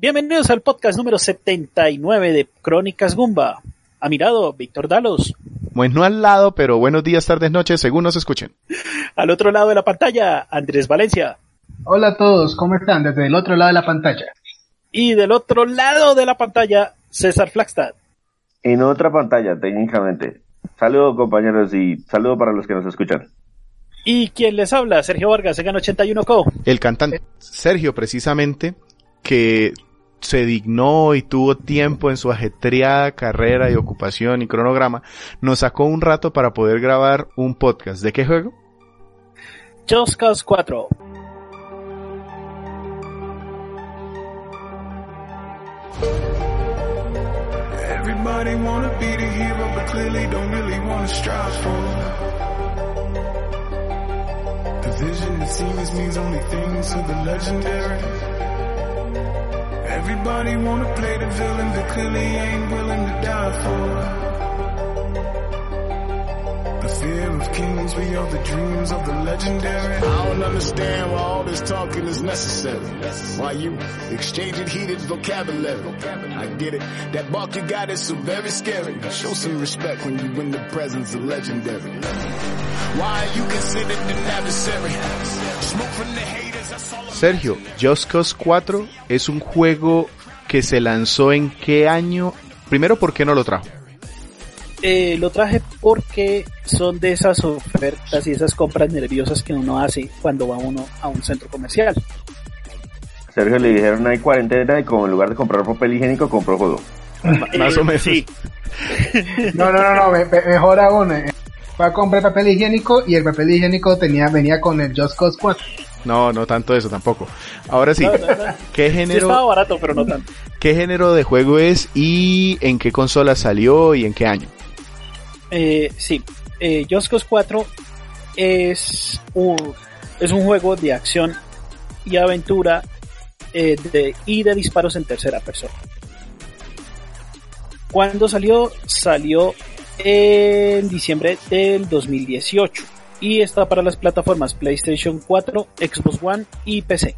Bienvenidos al podcast número 79 de Crónicas Gumba. A mi lado, Víctor Dalos. Pues no al lado, pero buenos días, tardes, noches, según nos escuchen. Al otro lado de la pantalla, Andrés Valencia. Hola a todos, ¿cómo están? Desde el otro lado de la pantalla. Y del otro lado de la pantalla, César Flagstad. En otra pantalla, técnicamente. Saludos compañeros y saludo para los que nos escuchan. ¿Y quién les habla? Sergio Vargas, Egan 81Co. El cantante Sergio, precisamente, que se dignó y tuvo tiempo en su ajetreada carrera y ocupación y cronograma, nos sacó un rato para poder grabar un podcast. ¿De qué juego? Just Cause 4. Everybody wanna be the hero, but clearly don't really wanna strive for. The vision it seems means only things to the legendary. Everybody wanna play the villain, but clearly ain't willing to die for. The fear of kings, we are the dreams of the legendary. I don't understand why all this talking is necessary. Why you exchanging heated vocabulary. I get it. That bark you got is so very scary. Show some respect when you in the presence of legendary. Why are you considered an adversary? Smoke from the haters, that's all Sergio, Just Cause 4 es un juego que se lanzó en qué año? Primero, ¿por qué no lo trajo? Eh, lo traje porque son de esas ofertas y esas compras nerviosas que uno hace cuando va uno a un centro comercial. Sergio le dijeron hay cuarentena y como en lugar de comprar papel higiénico compró juego. Más o menos. Sí, No, no, no, no, me- me- mejor aún. eh, Fue a comprar papel higiénico y el papel higiénico tenía, venía con el Just Cause 4. No, no tanto eso tampoco. Ahora sí, No, no, no. ¿qué sí estaba género, barato, pero no tanto. qué género de juego es y en qué consola salió y en qué año? Eh, sí, eh, Just Cause 4 es un, es un juego de acción y aventura eh, de, y de disparos en tercera persona. Cuando salió, salió en diciembre del 2018 y está para las plataformas PlayStation 4, Xbox One y PC.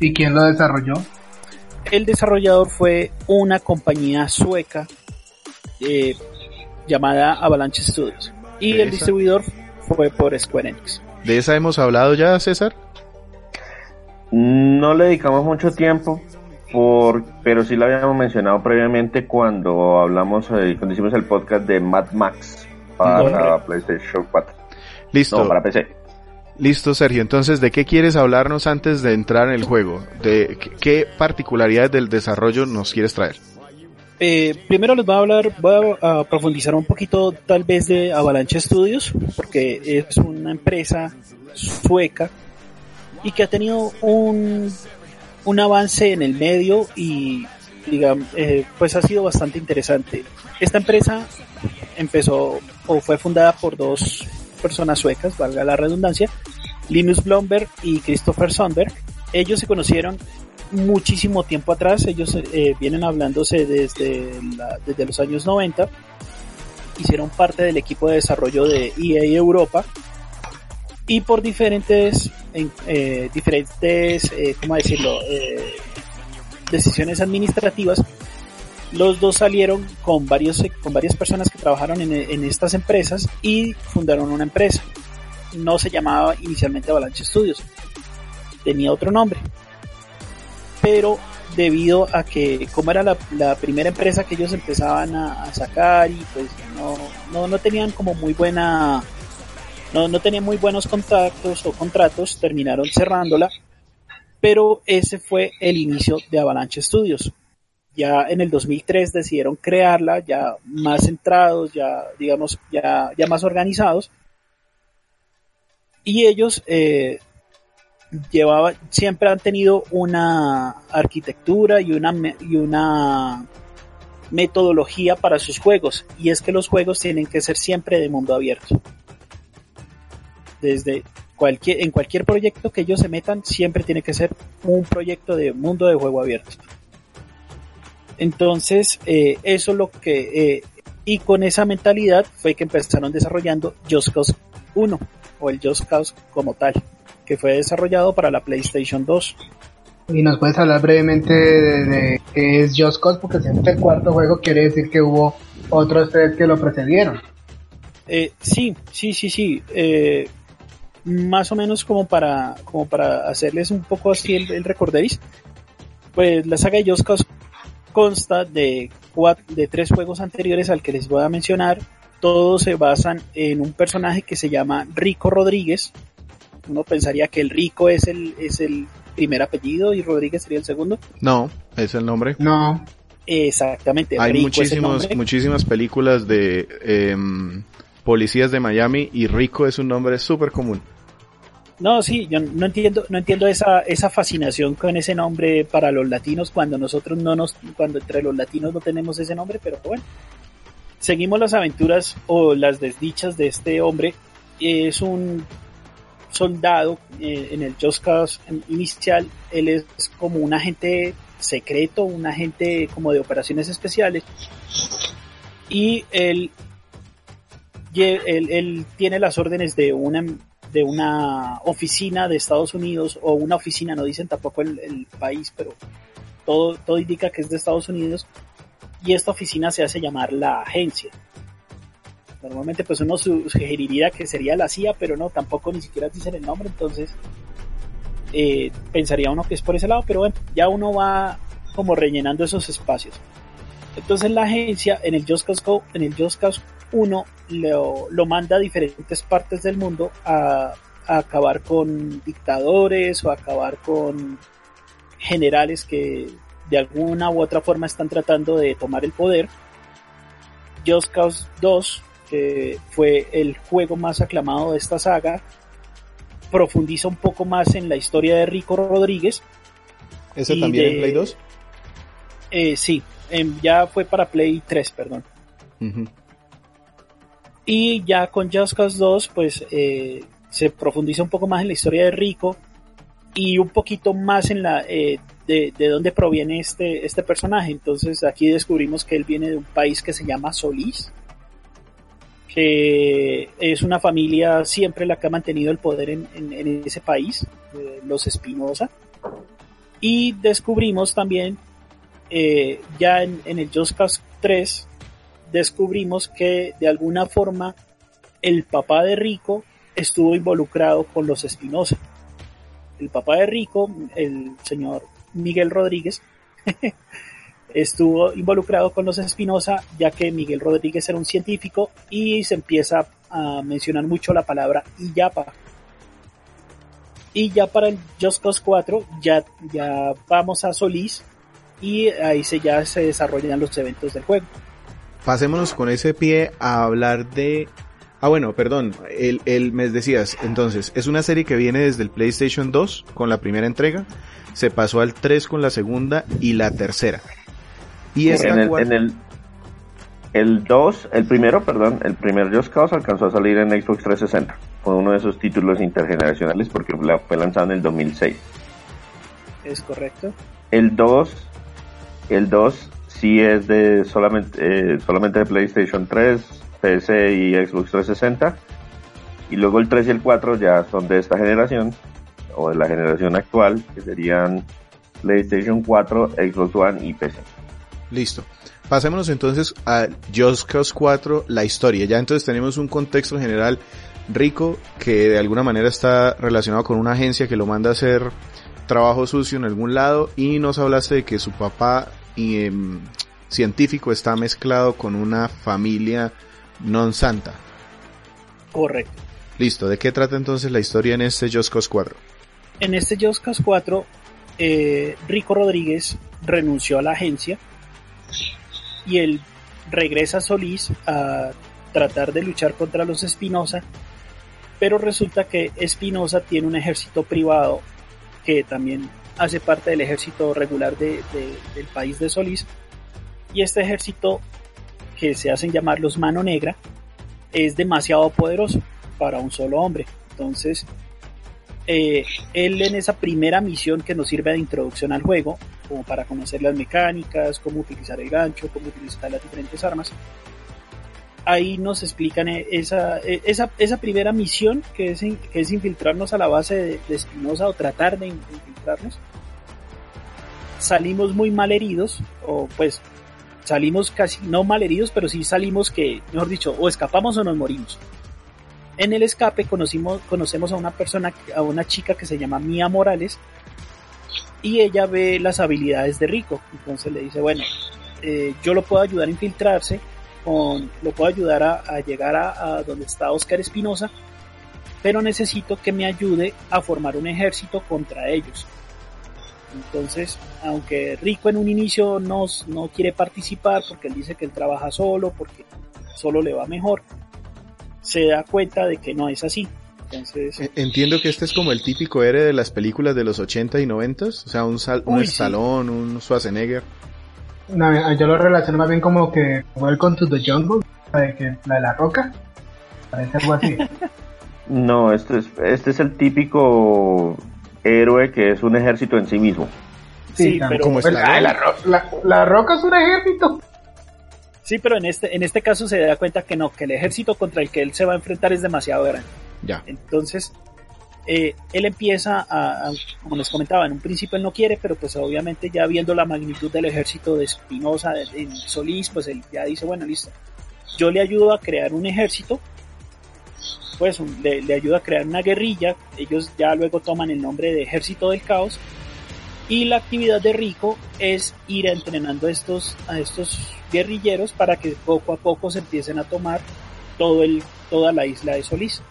¿Y quién lo desarrolló? El desarrollador fue una compañía sueca eh, llamada Avalanche Studios y ¿De el esa? distribuidor fue por Square Enix. ¿De esa hemos hablado ya, César? No le dedicamos mucho tiempo, por, pero sí lo habíamos mencionado previamente cuando hablamos, eh, cuando hicimos el podcast de Mad Max para. PlayStation 4. Listo. No, para PC. Listo, Sergio. Entonces, ¿de qué quieres hablarnos antes de entrar en el juego? ¿De qué particularidades del desarrollo nos quieres traer? Eh, primero les voy a hablar, voy a, profundizar un poquito tal vez de Avalanche Studios, porque es una empresa sueca y que ha tenido un, un avance en el medio y digamos, eh, pues ha sido bastante interesante. Esta empresa empezó o fue fundada por dos personas suecas, valga la redundancia, Linus Blomberg y Christopher Sundberg. Ellos se conocieron muchísimo tiempo atrás, ellos eh, vienen hablándose desde, desde los años 90, hicieron parte del equipo de desarrollo de EA Europa y por diferentes, en- eh, diferentes, eh, ¿cómo decirlo?, decisiones administrativas, los dos salieron con varios, con varias personas que trabajaron en, en estas empresas y fundaron una empresa. No se llamaba inicialmente Avalanche Studios, tenía otro nombre pero debido a que como era la, la primera empresa que ellos empezaban a, a sacar y pues no, no, no tenían como muy buena no, no tenían muy buenos contactos o contratos terminaron cerrándola pero ese fue el inicio de Avalanche Studios. Ya en el 2003 decidieron crearla ya más centrados ya digamos ya, ya más organizados. Y ellos eh, llevaba, siempre han tenido una arquitectura y una, y una metodología para sus juegos, y es que los juegos tienen que ser siempre de mundo abierto. Desde cualquier, en cualquier proyecto que ellos se metan, siempre tiene que ser un proyecto de mundo de juego abierto. Entonces, eh, eso es lo que, eh, y con esa mentalidad fue que empezaron desarrollando Just Cause 1, o el Just Cause como tal, que fue desarrollado para la PlayStation 2. Y nos puedes hablar brevemente de, de qué es Just Cause, porque si este es el cuarto juego quiere decir que hubo otros tres que lo precedieron. Eh, sí, sí, sí, sí. Eh, más o menos como para, como para hacerles un poco así el, el recordéis. Pues la saga de Just Cause consta de, cuatro, de tres juegos anteriores al que les voy a mencionar. Todos se basan en un personaje que se llama Rico Rodríguez. Uno pensaría que el Rico es el, es el primer apellido y Rodríguez sería el segundo. No, es el nombre. No. Exactamente. Hay Rico es el muchísimos, nombre. muchísimas películas de em, policías de Miami y Rico es un nombre súper común. No, sí, yo no entiendo, no entiendo esa, esa fascinación con ese nombre para los latinos cuando nosotros no nos, cuando entre los latinos no tenemos ese nombre, pero bueno. Seguimos las aventuras o las desdichas de este hombre. Es un soldado eh, en el Just Cause inicial. Él es como un agente secreto, un agente como de operaciones especiales. Y él, tiene las órdenes de una de una oficina de Estados Unidos o una oficina, no dicen tampoco el, el país, pero todo, todo indica que es de Estados Unidos y esta oficina se hace llamar la agencia. Normalmente pues uno su- sugeriría que sería la CIA, pero no, tampoco ni siquiera dicen el nombre, entonces eh, pensaría uno que es por ese lado, pero bueno, ya uno va como rellenando esos espacios. Entonces la agencia en el Just Cause, en el Just Cause 1 lo, lo manda a diferentes partes del mundo a, a acabar con dictadores o a acabar con generales que de alguna u otra forma están tratando de tomar el poder. Just Cause 2, que fue el juego más aclamado de esta saga, profundiza un poco más en la historia de Rico Rodríguez. ¿Ese también de- en Play 2? Eh, sí, em, ya fue para Play 3, perdón. Y ya con Just Cause 2, pues eh, se profundiza un poco más en la historia de Rico y un poquito más en la eh, de, de dónde proviene este, este personaje. Entonces aquí descubrimos que él viene de un país que se llama Solís, que es una familia siempre la que ha mantenido el poder en, en- ese país, eh, los Espinosa. Y descubrimos también, eh, ya en, en el Just Cause 3, descubrimos que de alguna forma el papá de Rico estuvo involucrado con los Espinosa. El papá de Rico, el señor Miguel Rodríguez, estuvo involucrado con los Espinosa, ya que Miguel Rodríguez era un científico y se empieza a mencionar mucho la palabra Iyapa. Y ya para el Just Cause 4 ya, ya vamos a Solís y ahí se, ya se desarrollan los eventos del juego. Pasémonos con ese pie a hablar de... Ah, bueno, perdón, el, el, me decías, entonces, es una serie que viene desde el PlayStation 2 con la primera entrega, se pasó al 3 con la segunda y la tercera. Y esta en el, cuarta- en el el 2, el primero, perdón, el primer Just Cause alcanzó a salir en Xbox 360. Fue uno de esos títulos intergeneracionales porque la- fue lanzado en el 2006. ¿Es correcto? El 2, el 2 sí es de solamente, eh, solamente de PlayStation 3, PC y Xbox 360. Y luego el 3 y el 4 ya son de esta generación, o de la generación actual, que serían PlayStation 4, Xbox One y PC. Listo. Pasémonos entonces a Just Cause 4, la historia. Ya entonces tenemos un contexto general rico que de alguna manera está relacionado con una agencia que lo manda a hacer trabajo sucio en algún lado y nos hablaste de que su papá y, em, científico está mezclado con una familia non santa. Correcto. Listo, ¿de qué trata entonces la historia en este Just Cause 4? En este Just Cause 4, eh, Rico Rodríguez renunció a la agencia y él regresa a Solís a tratar de luchar contra los Espinosa, pero resulta que Espinosa tiene un ejército privado que también hace parte del ejército regular de- de- del país de Solís y este ejército que se hacen llamar los Mano Negra es demasiado poderoso para un solo hombre. Entonces, eh, él en esa primera misión que nos sirve de introducción al juego, como para conocer las mecánicas, cómo utilizar el gancho, cómo utilizar las diferentes armas, ahí nos explican eh, esa, eh, esa, esa primera misión que es, que es infiltrarnos a la base de, Espinosa o tratar de in- infiltrarnos. salimos muy mal heridos, o pues salimos casi no mal heridos, pero sí salimos que, mejor dicho, o escapamos o nos morimos. En el escape conocimos, conocemos a una persona, a una chica que se llama Mia Morales, y ella ve las habilidades de Rico. Entonces le dice, bueno, eh, yo lo puedo ayudar a infiltrarse, con, lo puedo ayudar a, llegar a, a, donde está Oscar Espinosa, pero necesito que me ayude a formar un ejército contra ellos. Entonces, aunque Rico en un inicio no, no quiere participar porque él dice que él trabaja solo, porque solo le va mejor, se da cuenta de que no es así. Entonces, E- Entiendo que este es como el típico héroe de las películas de los 80 y 90, o sea, un, sal, un Uy, sí. Un Schwarzenegger. No, yo lo relaciono más bien como que Welcome to the Jungle, la de, que, la de la roca. Parece algo así. No, este es, este es el típico héroe que es un ejército en sí mismo. Sí, pero- Como Pues, la, la- la roca es un ejército. sí, pero en este, en este caso se da cuenta que no, que el ejército contra el que él se va a enfrentar es demasiado grande. Ya. Entonces, eh, él empieza a, a- como les comentaba, en un principio él no quiere, pero pues obviamente ya viendo la magnitud del ejército de Espinosa, de, de Solís, pues él ya dice, bueno, listo, yo le ayudo a crear un ejército, pues le, ayudo a crear una guerrilla, ellos ya luego toman el nombre de Ejército del Caos, y la actividad de Rico es ir entrenando a estos, a estos guerrilleros para que poco a poco se empiecen a tomar todo el, toda la isla de Solís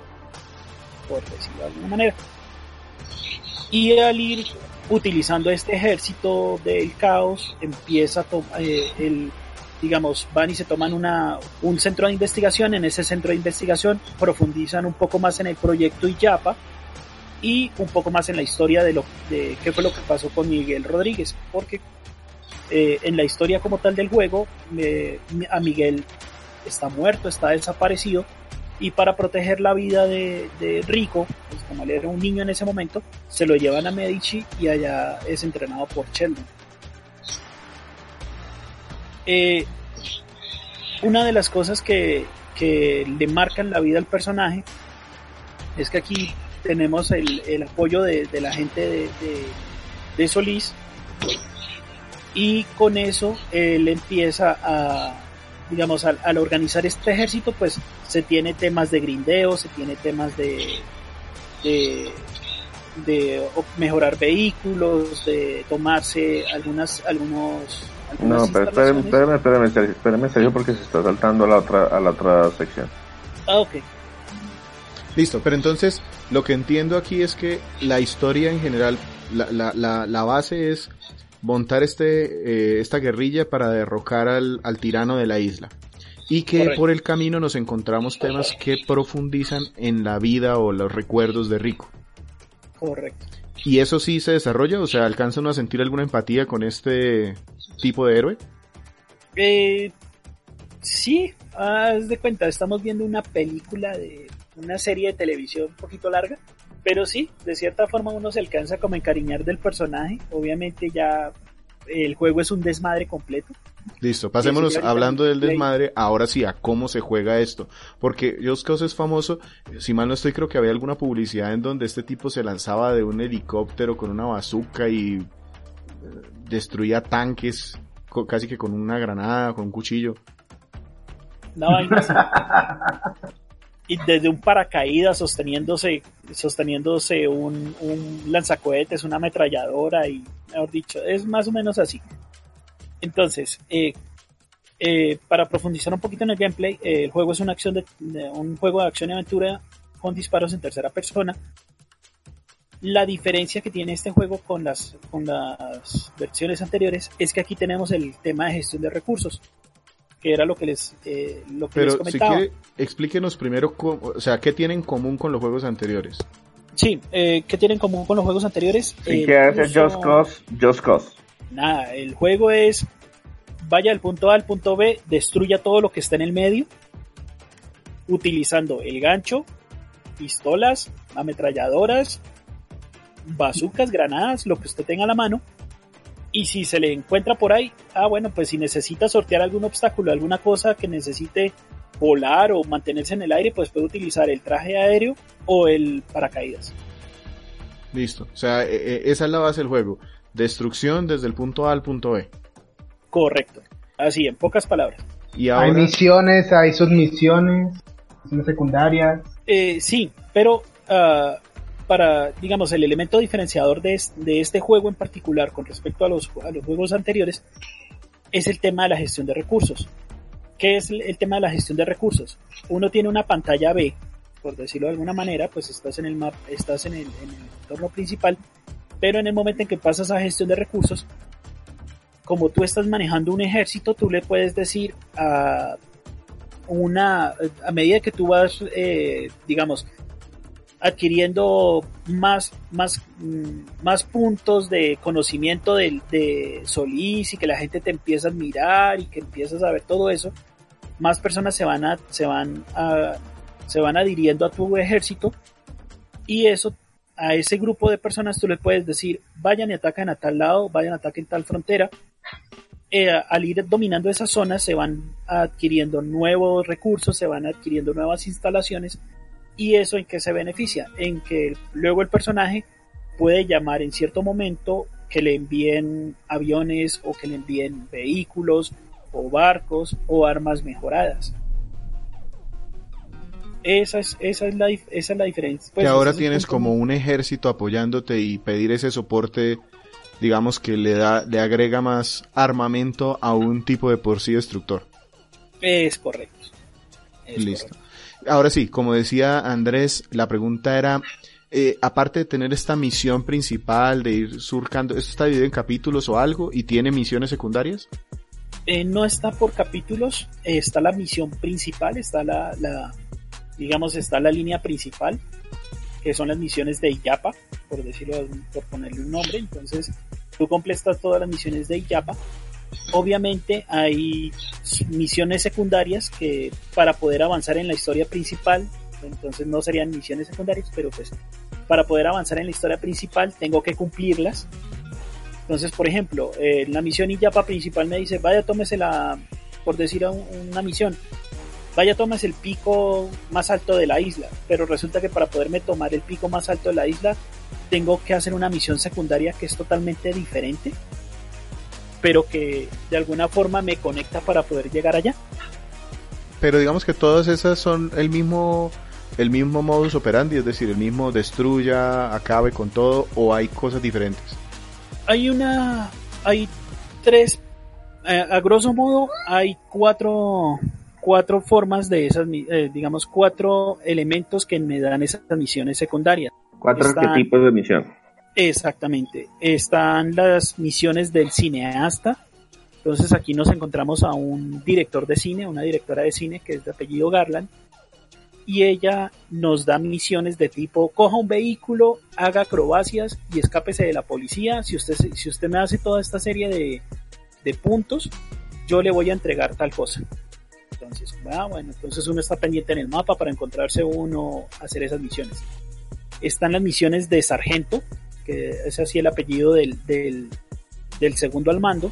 por decirlo de alguna manera. Y al ir utilizando este ejército del caos, empieza a tomar, el, digamos, van y se toman una, un centro de investigación, en ese centro de investigación profundizan un poco más en el proyecto Iyapa y un poco más en la historia de lo de qué fue lo que pasó con Miguel Rodríguez, porque eh, en la historia como tal del juego, eh, a Miguel está muerto, está desaparecido, y para proteger la vida de, Rico, pues como él era un niño en ese momento, se lo llevan a Medici y allá es entrenado por Sheldon. Eh, una de las cosas que, que le marcan la vida al personaje es que aquí tenemos el, el apoyo de, de la gente de, de, Solís y con eso él empieza a digamos, al, al, organizar este ejército, pues se tiene temas de grindeo, se tiene temas de, de, de mejorar vehículos, de tomarse algunas, algunos... No, pero espérame, espérame, espérame, Sergio, espérame, Sergio, porque se está saltando a la otra, a la otra sección. Ah, ok. Listo, pero entonces lo que entiendo aquí es que la historia en general, la, la, la, la base es montar este, eh, esta guerrilla para derrocar al, al, tirano de la isla. Y que Correcto. por el camino nos encontramos temas que profundizan en la vida o los recuerdos de Rico. Correcto. ¿Y eso sí se desarrolla? O sea, ¿alcanzan a sentir alguna empatía con este tipo de héroe? Eh, sí, haz de cuenta, estamos viendo una película de una serie de televisión un poquito larga, pero sí, de cierta forma uno se alcanza como a encariñar del personaje. Obviamente ya el juego es un desmadre completo. Listo, pasémonos hablando del desmadre, ahora sí, a cómo se juega esto. Porque Just Cause es famoso, si mal no estoy, creo que había alguna publicidad en donde este tipo se lanzaba de un helicóptero con una bazooka y eh, destruía tanques, casi que con una granada, con un cuchillo. No, y desde un paracaídas sosteniéndose sosteniéndose un, un lanzacohetes, una ametralladora y, mejor dicho, es más o menos así. Entonces, eh, eh, para profundizar un poquito en el gameplay, eh, el juego es una acción de, de, un juego de acción y aventura con disparos en tercera persona. La diferencia que tiene este juego con las, con las versiones anteriores es que aquí tenemos el tema de gestión de recursos que era lo que les, eh, lo que Pero les comentaba. si quiere, explíquenos primero, cómo, o sea, qué tiene en común con los juegos anteriores. Sí, eh, ¿qué tiene en común con los juegos anteriores? ¿Y qué hace Just Cause? Just Cause. Nada, el juego es vaya del punto A al punto B, destruya todo lo que está en el medio, utilizando el gancho, pistolas, ametralladoras, bazucas, granadas, lo que usted tenga a la mano, y si se le encuentra por ahí, ah bueno, pues si necesita sortear algún obstáculo, alguna cosa que necesite volar o mantenerse en el aire, pues puede utilizar el traje aéreo o el paracaídas. Listo, o sea, e, e, esa es la base del juego. destrucción desde el punto A al punto B. Correcto. Así, en pocas palabras. Y Hay misiones, hay submisiones, misiones secundarias. Eh, sí, pero ah, para, digamos, el elemento diferenciador de, es- de este juego en particular con respecto a los, a los juegos anteriores es el tema de la gestión de recursos. ¿Qué es el, el tema de la gestión de recursos? Uno tiene una pantalla B, por decirlo de alguna manera, pues estás en el map, estás en el, en el entorno principal, pero en el momento en que pasas a gestión de recursos, como tú estás manejando un ejército, tú le puedes decir a una, a medida que tú vas, eh, digamos, adquiriendo más, más, mm, más puntos de conocimiento del- de, Solís y que la gente te empieza a admirar y que empiezas a ver todo eso, más personas se van a, se van a, se van adhiriendo a tu ejército y eso a ese grupo de personas tú le puedes decir vayan y ataquen a tal lado, vayan y ataquen tal frontera. Eh, al ir dominando esas zonas se van adquiriendo nuevos recursos, se van adquiriendo nuevas instalaciones ¿Y eso en qué se beneficia? En que luego el personaje puede llamar en cierto momento que le envíen aviones o que le envíen vehículos o barcos o armas mejoradas. Esa es, esa es, la, esa es la diferencia. Pues, que ahora tienes como un ejército apoyándote y pedir ese soporte, digamos que le da, le agrega más armamento a un tipo de por sí destructor. Es correcto. Es Listo. correcto. Ahora sí, como decía Andrés, la pregunta era, eh, aparte de tener esta misión principal de ir surcando, ¿esto está dividido en capítulos o algo y tiene misiones secundarias? Eh, no está por capítulos, eh, está la misión principal, está la, la, digamos, está la línea principal, que son las misiones de IAPA, por decirlo, por ponerle un nombre. Entonces, tú completas todas las misiones de IAPA. Obviamente hay misiones secundarias que para poder avanzar en la historia principal, entonces no serían misiones secundarias, pero pues para poder avanzar en la historia principal tengo que cumplirlas. Entonces, por ejemplo, eh, la misión IAPA principal me dice, vaya, tómese la, por decir un- una misión, vaya, tómese el pico más alto de la isla, pero resulta que para poderme tomar el pico más alto de la isla, tengo que hacer una misión secundaria que es totalmente diferente, pero que de alguna forma me conecta para poder llegar allá. Pero digamos que todas esas son el mismo, el mismo modus operandi, es decir, el mismo destruya, acabe con todo, o hay cosas diferentes. Hay una, hay tres, eh, a grosso modo, hay cuatro, cuatro formas de esas, eh, digamos, cuatro elementos que me dan esas misiones secundarias. Cuatro Está- arquetipos de misión. Exactamente. Están las misiones del cineasta. Entonces aquí nos encontramos a un director de cine, una directora de cine que es de apellido Garland. Y ella nos da misiones de tipo, coja un vehículo, haga acrobacias y escápese de la policía. Si usted, si usted me hace toda esta serie de, de puntos, yo le voy a entregar tal cosa. Entonces, ah, bueno, entonces uno está pendiente en el mapa para encontrarse uno, hacer esas misiones. Están las misiones de sargento, que es así el apellido del, del, segundo al mando.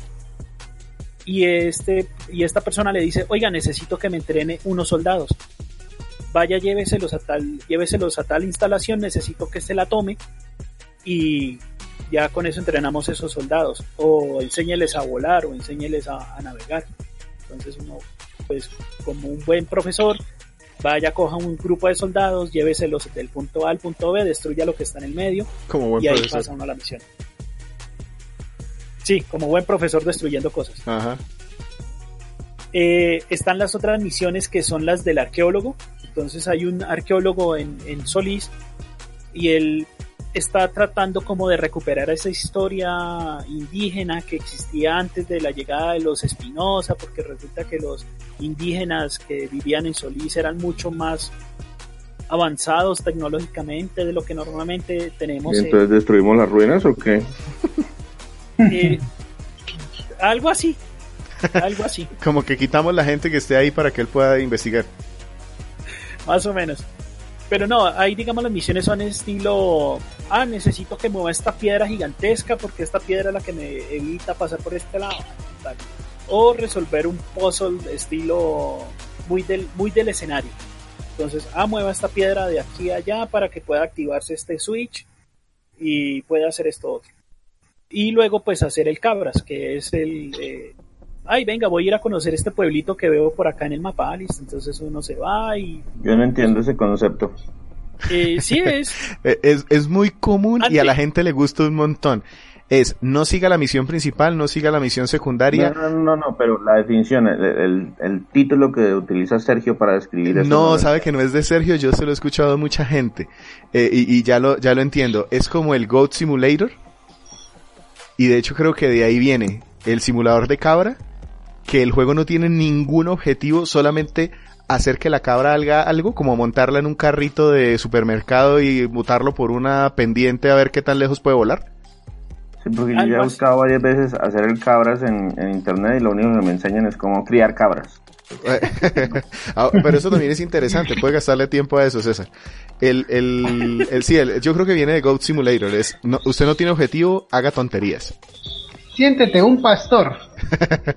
Y, este, y esta persona le dice, oiga, necesito que me entrene unos soldados. Vaya, lléveselos a tal, lléveselos a tal instalación, necesito que se la tome. Y ya con eso entrenamos esos soldados. O enséñeles a volar o enséñeles a, a navegar. Entonces uno, pues como un buen profesor, vaya, coja un grupo de soldados, lléveselos del punto A al punto B, destruya lo que está en el medio Como buen y ahí profesor. pasa uno a la misión. Sí, como buen profesor destruyendo cosas. Ajá. Eh, están las otras misiones que son las del arqueólogo. Entonces hay un arqueólogo en, en Solís y él está tratando como de recuperar esa historia indígena que existía antes de la llegada de los Espinosa, porque resulta que los indígenas que vivían en Solís eran mucho más avanzados tecnológicamente de lo que normalmente tenemos. ¿Y en- entonces destruimos las ruinas o qué? Eh, algo así. Algo así, Como que quitamos la gente que esté ahí para que él pueda investigar. más o menos. Pero no, ahí digamos las misiones son estilo, ah, necesito que mueva esta piedra gigantesca porque esta piedra es la que me evita pasar por este lado. tal. O resolver un puzzle estilo muy del, muy del escenario. Entonces, ah, mueva esta piedra de aquí a allá para que pueda activarse este switch y pueda hacer esto otro. y luego pues hacer el cabras, que es el... Eh, ay, venga, voy a ir a conocer este pueblito que veo por acá en el mapa, listo. Entonces uno se va y... Yo no entiendo ese concepto. Eh, sí es. Eh, es. Es muy común y a la gente le gusta un montón. Es, no siga la misión principal, no siga la misión secundaria. No, no, no, no pero la definición, el, el, el título que utiliza Sergio para describir eso. No, sabe que no es de Sergio, yo se lo he escuchado a mucha gente. Eh, y, y ya lo, ya lo entiendo. Es como el Goat Simulator. Y de hecho creo que de ahí viene el simulador de cabra, que el juego no tiene ningún objetivo, solamente hacer que la cabra haga algo, como montarla en un carrito de supermercado y mutarlo por una pendiente a ver qué tan lejos puede volar. Sí, porque yo ya he buscado varias veces hacer el cabras en, en internet y lo único que me enseñan es cómo criar cabras. Ah, pero eso también es interesante, puede gastarle tiempo a eso, César. El, el, el, sí, el, yo creo que viene de Goat Simulator, es, no, usted no tiene objetivo, haga tonterías. Siéntete un pastor.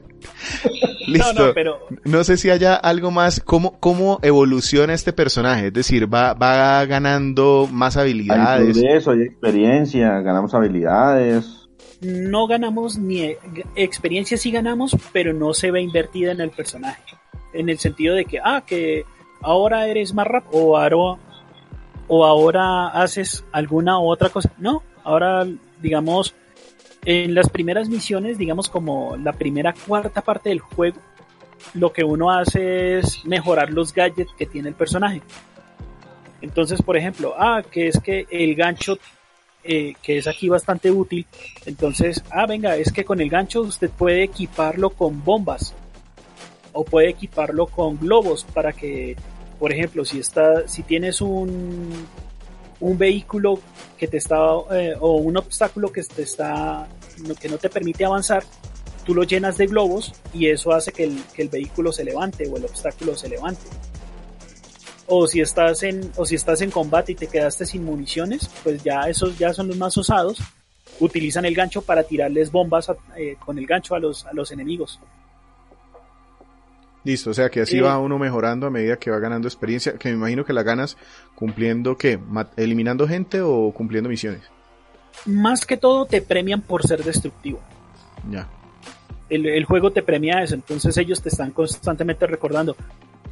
Listo. No, no, pero... no sé si haya algo más, ¿cómo, cómo evoluciona este personaje? Es decir, va, va ganando más habilidades. Hay eso, hay experiencia, ganamos habilidades. No ganamos ni experiencia sí ganamos, pero no se ve invertida en el personaje. En el sentido de que, ah, que ahora eres más rap o ahora, o ahora haces alguna otra cosa. No, ahora digamos en las primeras misiones, digamos como la primera cuarta parte del juego, lo que uno hace es mejorar los gadgets que tiene el personaje. Entonces, por ejemplo, ah, que es que el gancho, eh, que es aquí bastante útil, entonces, ah, venga, es que con el gancho usted puede equiparlo con bombas o puede equiparlo con globos para que, por ejemplo, si está, si tienes un un vehículo que te está eh, o un obstáculo que te está que no te permite avanzar tú lo llenas de globos y eso hace que el, que el vehículo se levante o el obstáculo se levante. O si estás en o si estás en combate y te quedaste sin municiones pues ya esos ya son los más osados utilizan el gancho para tirarles bombas eh, con el gancho a los a los enemigos Listo, o sea que así va uno mejorando a medida que va ganando experiencia, que me imagino que la ganas cumpliendo qué, eliminando gente o cumpliendo misiones. Más que todo te premian por ser destructivo. Ya. El, juego te premia eso, entonces ellos te están constantemente recordando.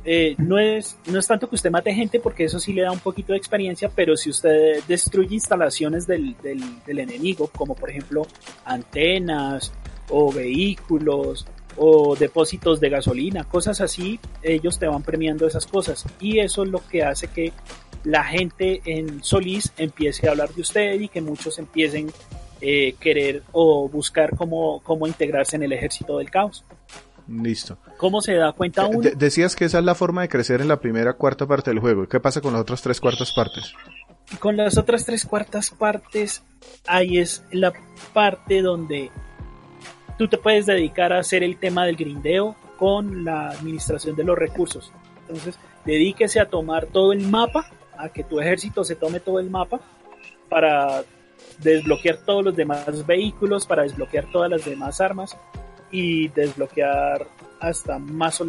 Eh, no, es, no es tanto que usted mate gente porque eso sí le da un poquito de experiencia, pero si usted destruye instalaciones del, del, del enemigo, como por ejemplo antenas o vehículos o depósitos de gasolina, cosas así, ellos te van premiando esas cosas y eso es lo que hace que la gente en Solís empiece a hablar de usted y que muchos empiecen eh, querer o buscar cómo, cómo integrarse en el ejército del caos. Listo. ¿Cómo se da cuenta uno? decías que esa es la forma de crecer en la primera cuarta parte del juego. ¿Qué pasa con las otras tres cuartas partes? Con las otras tres cuartas partes, ahí es la parte donde tú te puedes dedicar a hacer el tema del grindeo con la administración de los recursos. Entonces, dedíquese a tomar todo el mapa, a que tu ejército se tome todo el mapa para desbloquear todos los demás vehículos, para desbloquear todas las demás armas y desbloquear hasta más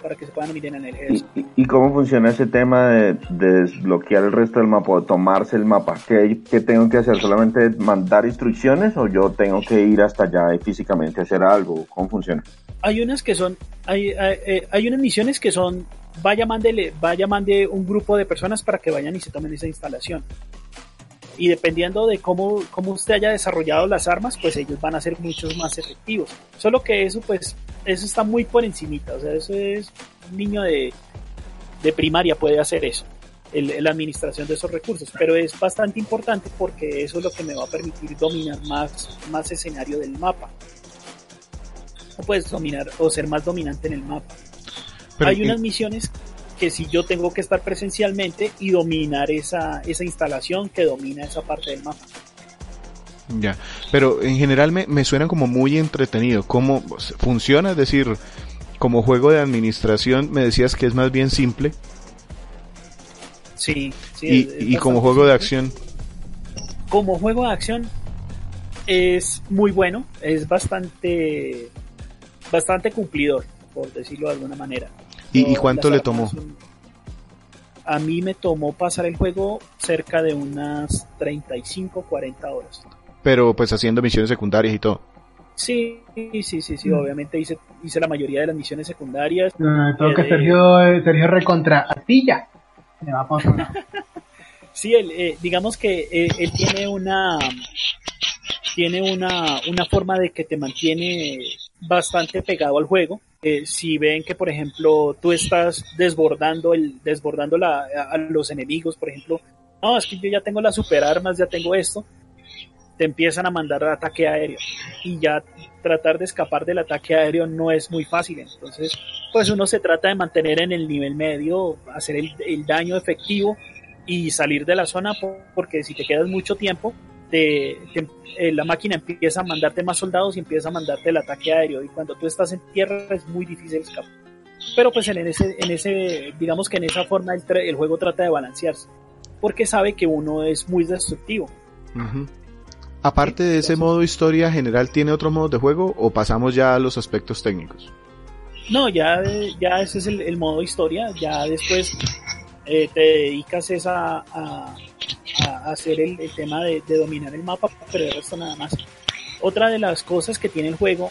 para que se puedan unir en el ejército. ¿Y, cómo funciona ese tema de, desbloquear el resto del mapa o tomarse el mapa? ¿Qué, ¿Qué, tengo que hacer? ¿Solamente mandar instrucciones o yo tengo que ir hasta allá y físicamente hacer algo? ¿Cómo funciona? Hay unas que son, hay, hay, eh, hay unas misiones que son, vaya mándele, vaya mande un grupo de personas para que vayan y se tomen esa instalación y dependiendo de cómo, cómo usted haya desarrollado las armas, pues ellos van a ser muchos más efectivos. Solo que eso, pues, eso está muy por encimita, o sea, eso es un niño de, de primaria puede hacer eso, el, la administración de esos recursos, pero es bastante importante porque eso es lo que me va a permitir dominar más, más escenario del mapa. O puedes dominar o ser más dominante en el mapa. Hay unas misiones que si yo tengo que estar presencialmente y dominar esa, esa instalación que domina esa parte del mapa. Ya, pero en general me, me suena como muy entretenido. ¿Cómo funciona? Es decir, como juego de administración me decías que es más bien simple. Sí, sí. Y, como juego de acción. Como juego de acción es muy bueno, es bastante, bastante cumplidor, por decirlo de alguna manera. ¿Y, cuánto le tomó? A mí me tomó pasar el juego cerca de unas 35, 40 horas. Pero pues haciendo misiones secundarias y todo. Sí, sí, sí, sí, obviamente hice, hice la mayoría de las misiones secundarias. No, tengo que Eh, Sergio, Sergio recontra Astilla. Me va otro lado. Sí, él, eh, digamos que eh, él tiene una tiene una, una forma de que te mantiene bastante pegado al juego. Eh, si ven que, por ejemplo, tú estás desbordando el desbordando la, a, a los enemigos, por ejemplo, no, es que yo ya tengo las super armas, ya tengo esto, te empiezan a mandar ataque aéreo y ya tratar de escapar del ataque aéreo no es muy fácil. Entonces, pues uno se trata de mantener en el nivel medio, hacer el, el daño efectivo y salir de la zona por- porque si te quedas mucho tiempo, te, te- eh, la máquina empieza a mandarte más soldados y empieza a mandarte el ataque aéreo y cuando tú estás en tierra es muy difícil escapar. Pero pues en ese, en ese, digamos que en esa forma el, el juego trata de balancearse porque sabe que uno es muy destructivo. Ujú. Aparte de ese modo historia general, ¿tiene otro modo de juego o pasamos ya a los aspectos técnicos? No, ya, ya ese es el, el modo historia, ya después eh, te dedicas es a, a- a hacer el, el tema de, de dominar el mapa, pero el resto nada más. Otra de las cosas que tiene el juego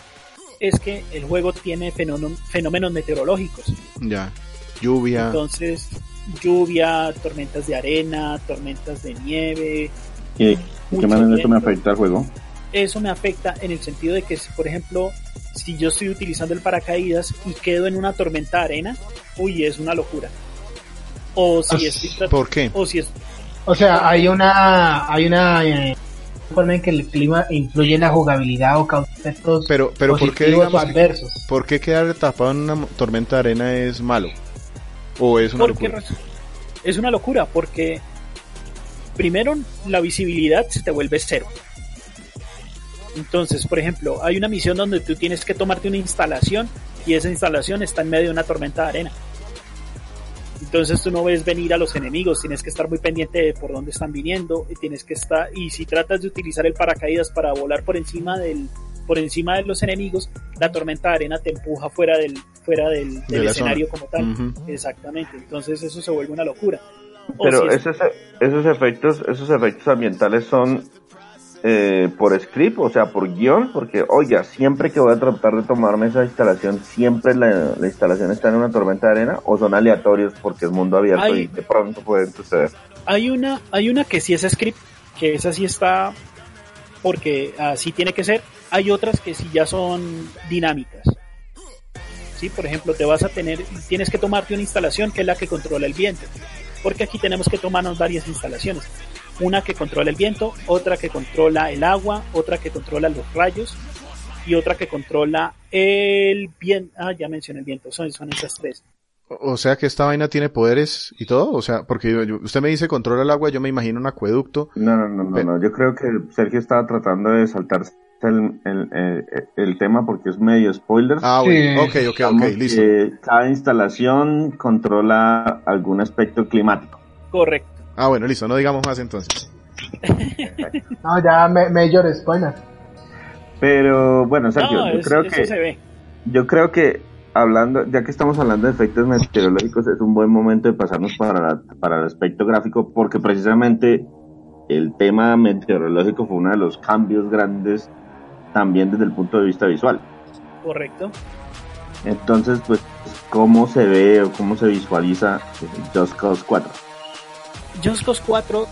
es que el juego tiene fenómenos, fenómenos meteorológicos. Ya. Lluvia. Entonces, lluvia, tormentas de arena, tormentas de nieve, ¿Y de qué manera esto me afecta al juego? eso me afecta en el sentido de que, por ejemplo, si yo estoy utilizando el paracaídas y quedo en una tormenta de arena, uy, es una locura. O si estoy trat- ¿Por qué? o si es O sea, hay una, hay una eh, forma en que el clima influye en la jugabilidad o causa efectos Pero, pero ¿por qué, o adversos. ¿por qué quedar tapado en una tormenta de arena es malo? ¿O es una porque locura? es una locura porque primero la visibilidad se te vuelve cero. Entonces, por ejemplo, hay una misión donde tú tienes que tomarte una instalación y esa instalación está en medio de una tormenta de arena. Entonces tú no ves venir a los enemigos, tienes que estar muy pendiente de por dónde están viniendo y tienes que estar y si tratas de utilizar el paracaídas para volar por encima del por encima de los enemigos, la tormenta de arena te empuja fuera del fuera del, escenario zona. como tal. Exactamente. Entonces eso se vuelve una locura. Pero si es- esos, esos efectos, esos efectos ambientales son eh, por script, o sea, por guion, porque oiga, siempre que voy a tratar de tomarme esa instalación, siempre la, la instalación está en una tormenta de arena, o son aleatorios porque es mundo abierto Hay- y de pronto pueden suceder. hay una hay una que sí es script, que esa sí está porque así tiene que ser. Hay otras que sí ya son dinámicas. Sí, por ejemplo, te vas a tener tienes que tomarte una instalación que es la que controla el viento. Porque aquí tenemos que tomarnos varias instalaciones. Una que controla el viento, otra que controla el agua, otra que controla los rayos y otra que controla el viento. Ah, ya mencioné el viento, son, son esas tres. O sea que esta vaina tiene poderes y todo. O sea, porque yo- usted me dice controla el agua, yo me imagino un acueducto. No, no, no, no, no, yo creo que Sergio estaba tratando de saltarse el, el, el- el tema porque es medio spoilers. Ah, Sí. Ok, ok, ok, listo. cada instalación controla algún aspecto climático. Correcto. Ah, bueno, listo. No digamos más entonces. No, ya me, mayor spoiler. Pero bueno, Sergio, No, yo es- creo eso que se ve. yo creo que hablando, ya que estamos hablando de efectos meteorológicos, es un buen momento de pasarnos para la- para el aspecto gráfico, porque precisamente el tema meteorológico fue uno de los cambios grandes también desde el punto de vista visual. Correcto. Entonces, pues, ¿cómo se ve o cómo se visualiza Just Cause 4? Just Cause 4,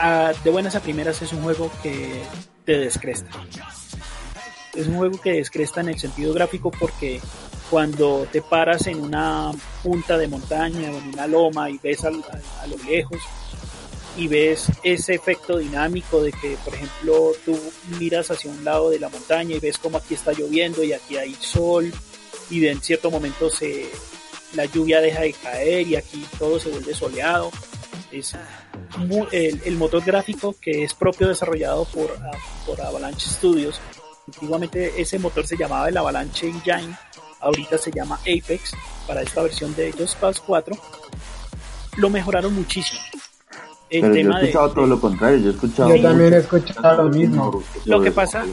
ah, de buenas a primeras, es un juego que te descresta. Es un juego que descresta en el sentido gráfico porque cuando te paras en una punta de montaña o en una loma y ves a lo lejos y ves ese efecto dinámico de que, por ejemplo, tú miras hacia un lado de la montaña y ves como aquí está lloviendo y aquí hay sol y en cierto momento se, la lluvia deja de caer y aquí todo se vuelve soleado. Es mu- el, el motor gráfico que es propio desarrollado por, ah, por Avalanche Studios. Antiguamente ese motor se llamaba el Avalanche Engine, ahorita se llama Apex para esta versión de Just Cause 4. Lo mejoraron muchísimo. El Pero yo he tema de, escuchado todo lo contrario, yo he escuchado... Yo también he escuchado lo mismo. Lo que pasa-.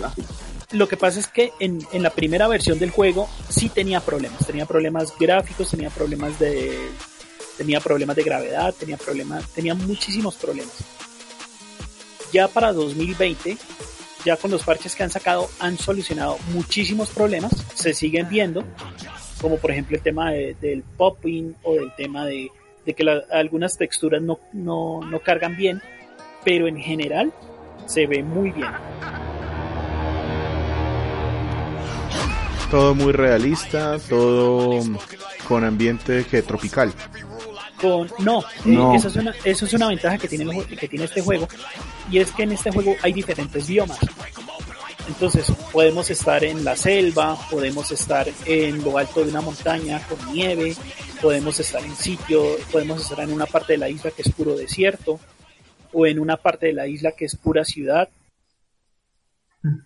Lo que pasa es que en, en la primera versión del juego sí tenía problemas, tenía problemas gráficos, tenía problemas de tenía problemas de gravedad, tenía problemas, tenía muchísimos problemas. ya para 2020, ya con los parches que han sacado, han solucionado muchísimos problemas, se siguen viendo, como por ejemplo el tema de- del popping o del tema de, de que la- algunas texturas no, no, no cargan bien, pero en general se ve muy bien. Todo muy realista, todo con ambiente que tropical. con no, eh, No. Esa, es una, eso es una ventaja que tiene, el que tiene este juego y es que en este juego hay diferentes biomas entonces podemos estar en la selva podemos estar en lo alto de una montaña con nieve podemos estar en sitio podemos estar en una parte de la isla que es puro desierto o en una parte de la isla que es pura ciudad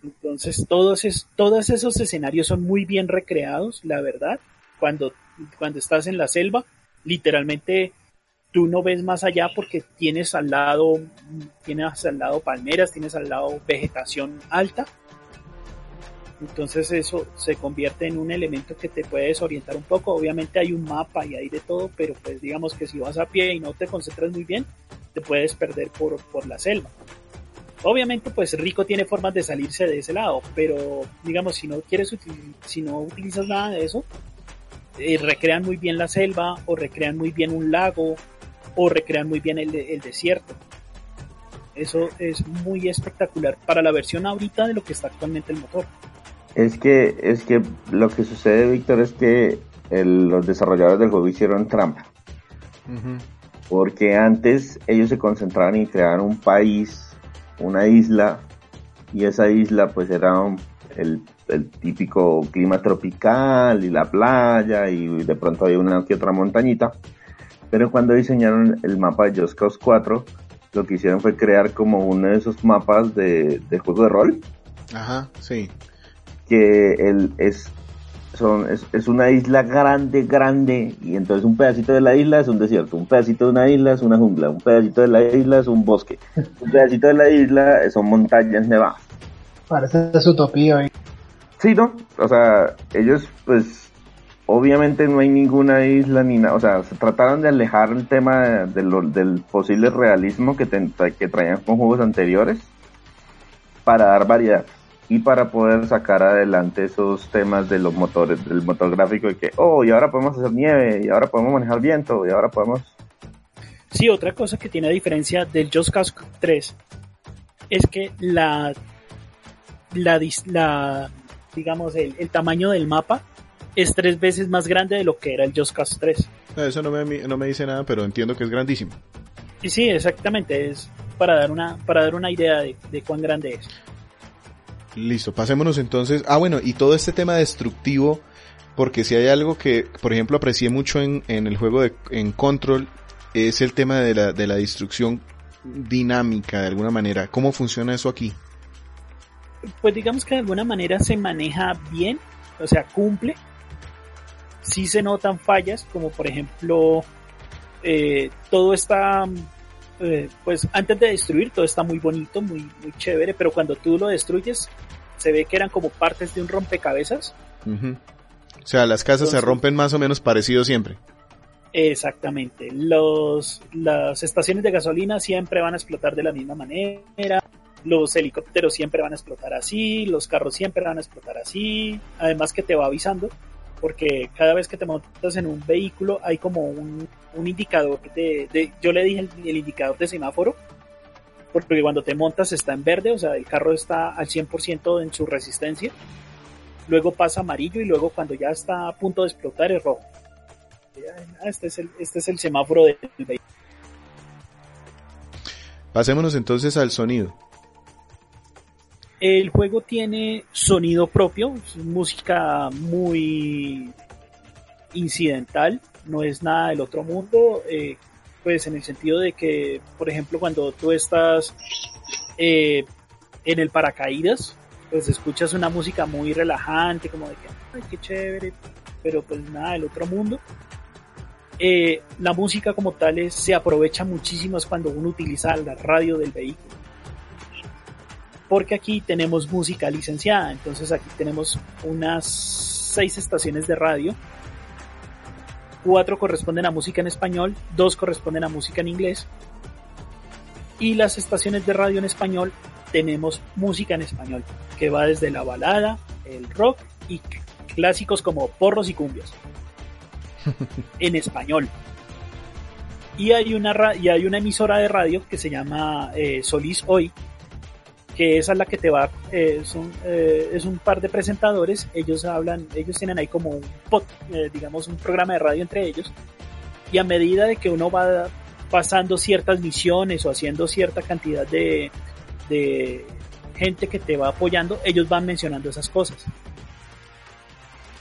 entonces todos, es, todos esos escenarios son muy bien recreados la verdad cuando, cuando estás en la selva literalmente tú no ves más allá porque tienes al lado tienes al lado palmeras, tienes al lado vegetación alta. Entonces eso se convierte en un elemento que te puede desorientar un poco. Obviamente hay un mapa y hay de todo, pero pues digamos que si vas a pie y no te concentras muy bien, te puedes perder por, por la selva. Obviamente pues Rico tiene formas de salirse de ese lado, pero digamos si no quieres si no utilizas nada de eso, eh, recrean muy bien la selva o recrean muy bien un lago o recrean muy bien el, el desierto. Eso es muy espectacular para la versión ahorita de lo que está actualmente el motor. Es que, es que lo que sucede, Víctor, es que el- los desarrolladores del juego hicieron trampa. Porque antes ellos se concentraban en crear un país, una isla, y esa isla pues era un- el, el típico clima tropical y la playa y de pronto había una que otra montañita. Pero cuando diseñaron el mapa de Just Cause 4, lo que hicieron fue crear como uno de esos mapas de, de juego de rol, Ajá, sí. Que el, es, son, es, es una isla grande, grande, y entonces un pedacito de la isla es un desierto, un pedacito de una isla es una jungla, un pedacito de la isla es un bosque, un pedacito de la isla son montañas nevadas. Parece su utopía. ¿eh? Sí, ¿no? O sea, ellos pues obviamente no hay ninguna isla ni nada, o sea, se trataron de alejar el tema de, de lo- del posible realismo que, ten- que traían con juegos anteriores para dar variedad y para poder sacar adelante esos temas de los motores, del motor gráfico de que, oh, y ahora podemos hacer nieve, y ahora podemos manejar viento, y ahora podemos... Sí, otra cosa que tiene a diferencia del Just Cause 3 es que la, la, la digamos, el, el tamaño del mapa es tres veces más grande de lo que era el Just Cause 3. No, Eso no me, no me dice nada, pero entiendo que es grandísimo. Y sí, exactamente, es para dar una, para dar una idea de, de cuán grande es. Listo, pasémonos entonces. Ah, bueno, y todo este tema destructivo, porque si hay algo que, por ejemplo, aprecié mucho en, en el juego de en Control, es el tema de la, de la destrucción dinámica, de alguna manera. ¿Cómo funciona eso aquí? pues digamos que de alguna manera se maneja bien, o sea, cumple. Sí se notan fallas, como por ejemplo, eh, todo está, eh, pues antes de destruir, todo está muy bonito, muy, muy chévere, pero cuando tú lo destruyes, se ve que eran como partes de un rompecabezas. O sea, las casas se rompen más o menos parecido siempre. Exactamente. Los, las estaciones de gasolina siempre van a explotar de la misma manera. Los helicópteros siempre van a explotar así. Los carros siempre van a explotar así. Además que te va avisando. Porque cada vez que te montas en un vehículo hay como un, un indicador de, de- Yo le dije el, el indicador de semáforo. Porque cuando te montas está en verde. O sea, el carro está al 100% en su resistencia. Luego pasa amarillo y luego cuando ya está a punto de explotar es rojo. Este es el, este es el semáforo del vehículo. Pasémonos entonces al sonido. El juego tiene sonido propio, es música muy incidental, no es nada del otro mundo, eh, pues en el sentido de que, por ejemplo, cuando tú estás eh, en el paracaídas, pues escuchas una música muy relajante, como de que, ay, qué chévere, pero pues nada del otro mundo. Eh, la música como tal es- se aprovecha muchísimo cuando uno utiliza la radio del vehículo porque aquí tenemos música licenciada, entonces aquí tenemos unas seis estaciones de radio, cuatro corresponden a música en español, dos corresponden a música en inglés, Y las estaciones de radio en español tenemos música en español, que va desde la balada, el rock y clásicos como porros y cumbias. en español. Y hay una, y hay una emisora de radio que se llama eh, Solís Hoy, que esa es la que te va, eh, son, eh, es un par de presentadores, ellos hablan, ellos tienen ahí como un pod, eh, digamos un programa de radio entre ellos, y a medida de que uno va pasando ciertas misiones o haciendo cierta cantidad de, de gente que te va apoyando, ellos van mencionando esas cosas.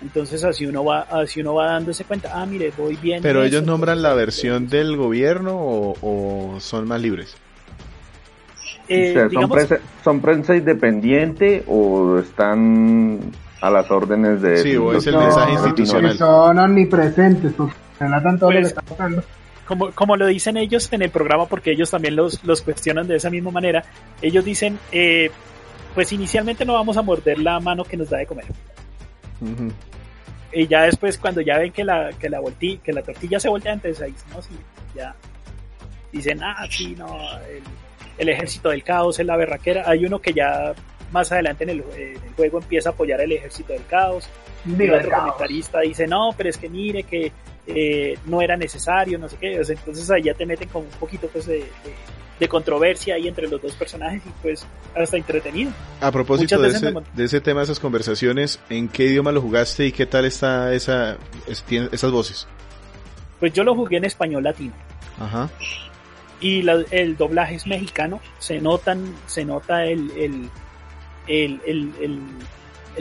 Entonces así uno va, así uno va dándose cuenta, ah, mire, voy bien. Pero ellos nombran la versión del gobierno o, o son más libres. Eh, O sea, ¿son, prensa, ¿Son prensa independiente o están a las órdenes de... Sí, o es el No, mensaje institucional. son omnipresentes, relatan todo lo que Pues, está pasando. como, como lo dicen ellos en el programa, porque ellos también los, los cuestionan de esa misma manera, ellos dicen, eh, pues inicialmente no vamos a morder la mano que nos da de comer. Y ya después cuando ya ven que la, que la, volti- que la tortilla se voltea, entonces ahí no, sí, ya dicen, ah, sí, no, el, el ejército del caos es la berraquera. Hay uno que ya más adelante en el, en el juego empieza a apoyar el ejército del caos. Y otro caos. comentarista dice, no, pero es que mire que eh, no era necesario, no sé qué. O sea, entonces ahí ya te meten como un poquito pues de, de- de controversia ahí entre los dos personajes y pues hasta entretenido. A propósito de ese, me de ese tema, esas conversaciones, ¿en qué idioma lo jugaste y qué tal está esa, es- tiene esas voces? Pues yo lo jugué en español latino. Ajá. Y la- el doblaje es mexicano, se notan, se nota el, el, el, el- el-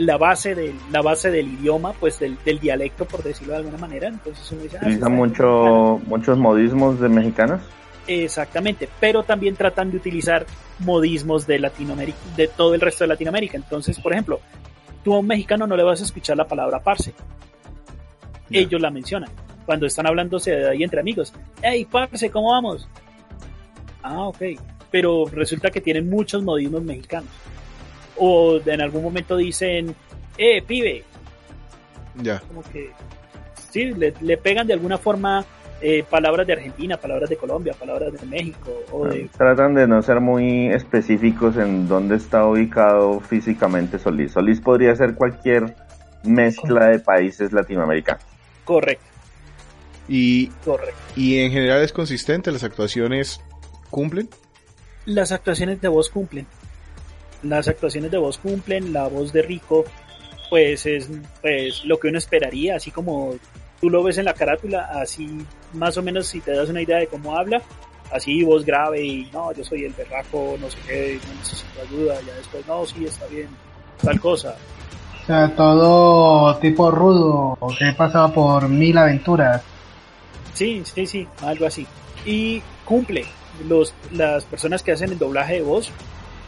la base del, la base del idioma, pues del, del dialecto, por decirlo de alguna manera. Entonces uno dice, ah, sí, mucho, muchos modismos de mexicanos. Exactamente, pero también tratan de utilizar modismos de Latinoamérica, de todo el resto de Latinoamérica. Entonces, por ejemplo, tú a un mexicano no le vas a escuchar la palabra parce. Ellos la mencionan cuando están hablándose de ahí entre amigos. Hey, parce, ¿cómo vamos? Ah, ok. Pero resulta que tienen muchos modismos mexicanos. O en algún momento dicen, eh, pibe. Ya. Como que, sí, le, le pegan de alguna forma eh, palabras de Argentina, palabras de Colombia, palabras de México o de Tratan de no ser muy específicos en dónde está ubicado físicamente Solís. Solís podría ser cualquier mezcla de países latinoamericanos. Correcto, Y, correcto. y en general es consistente, las actuaciones cumplen. Las actuaciones de voz cumplen. Las actuaciones de voz cumplen, la voz de Rico, pues es pues, lo que uno esperaría, así como tú lo ves en la carátula, así más o menos si te das una idea de cómo habla, así voz grave y no, yo soy el berraco, no sé qué, no necesito ayuda, ya después, no, sí, está bien, tal cosa. O sea, todo tipo rudo, que he pasado por mil aventuras. Sí, sí, sí, algo así. Y cumple. Los, las personas que hacen el doblaje de voz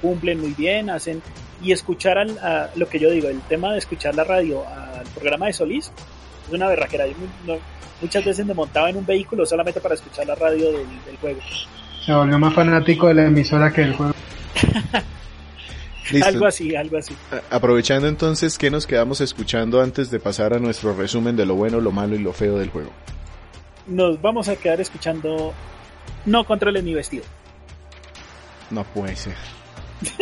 cumplen muy bien, hacen y escuchar al, a, lo que yo digo, el tema de escuchar la radio al programa de Solís es una berraquera. Yo no- muchas veces me montaba en un vehículo solamente para escuchar la radio del, del juego. Se volvió más fanático de la emisora que del juego. Listo. Algo así, algo así. Aprovechando entonces, ¿qué nos quedamos escuchando antes de pasar a nuestro resumen de lo bueno, lo malo y lo feo del juego? Nos vamos a quedar escuchando No controles mi vestido. No puede ser.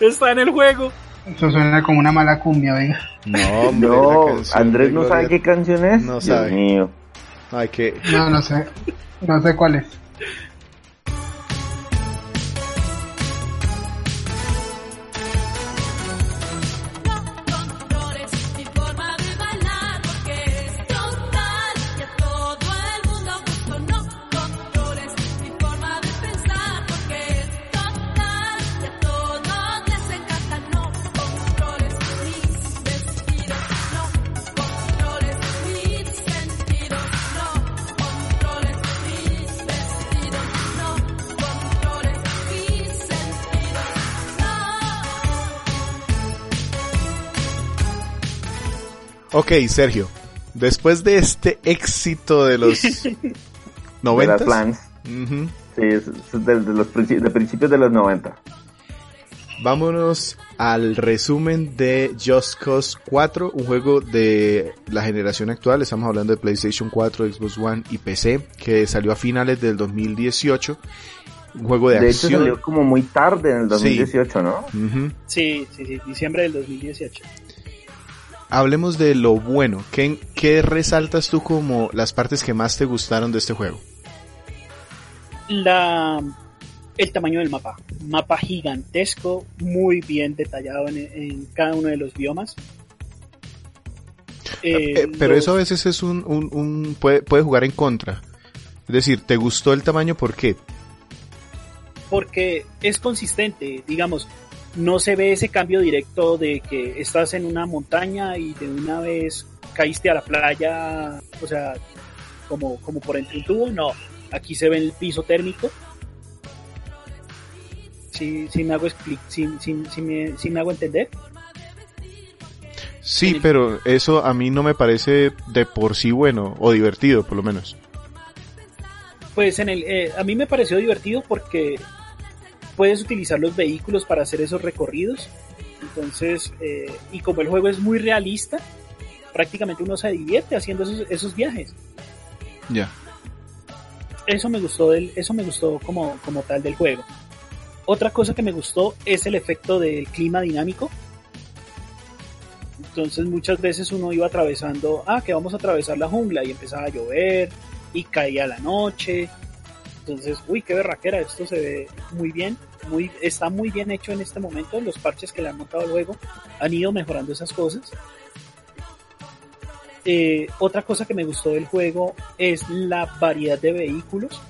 Está en el juego. Eso suena como una mala cumbia, oiga. No, hombre, No, Andrés no sabe qué canción es. No Dios sabe. mío. Ay, que No, no sé. No sé cuál es. Ok, Sergio. Después de este éxito de los De las 90 plans. Sí, es, es de, de los principi- de principios de los 90. Vámonos al resumen de Just Cause 4, un juego de la generación actual, estamos hablando de PlayStation 4, Xbox One y PC, que salió a finales del 2018. Un juego de, De hecho acción. salió como muy tarde en el 2018, ¿no? Ujú. Sí, sí, sí, diciembre del 2018. Hablemos de lo bueno. ¿Qué, ¿Qué resaltas tú como las partes que más te gustaron de este juego? La, el tamaño del mapa. Mapa gigantesco, muy bien detallado en, en cada uno de los biomas. Eh, Eh, pero los- eso a veces es un, un, un- puede, puede jugar en contra. Es decir, ¿te gustó el tamaño? ¿Por qué? porque es consistente, digamos, no se ve ese cambio directo de que estás en una montaña y de una vez caíste a la playa, o sea, como, como por entre un tubo, no, aquí se ve el piso térmico. Si, si me hago si, si- si me, si me hago entender. Sí, pero eso a mí no me parece de por sí bueno o divertido, por lo menos. Pues en el, eh, a mí me pareció divertido porque puedes utilizar los vehículos para hacer esos recorridos. Entonces, eh, y como el juego es muy realista, prácticamente uno se divierte haciendo esos, esos viajes. Ya. Eso me gustó del, eso me gustó como, como tal del juego. Otra cosa que me gustó es el efecto del clima dinámico. Entonces muchas veces uno iba atravesando, ah, que vamos a atravesar la jungla y empezaba a llover y caía la noche. Entonces, uy, qué berraquera, esto se ve muy bien, muy, está muy bien hecho en este momento. Los parches que le han montado al juego han ido mejorando esas cosas. Eh, otra cosa que me gustó del juego es la variedad de vehículos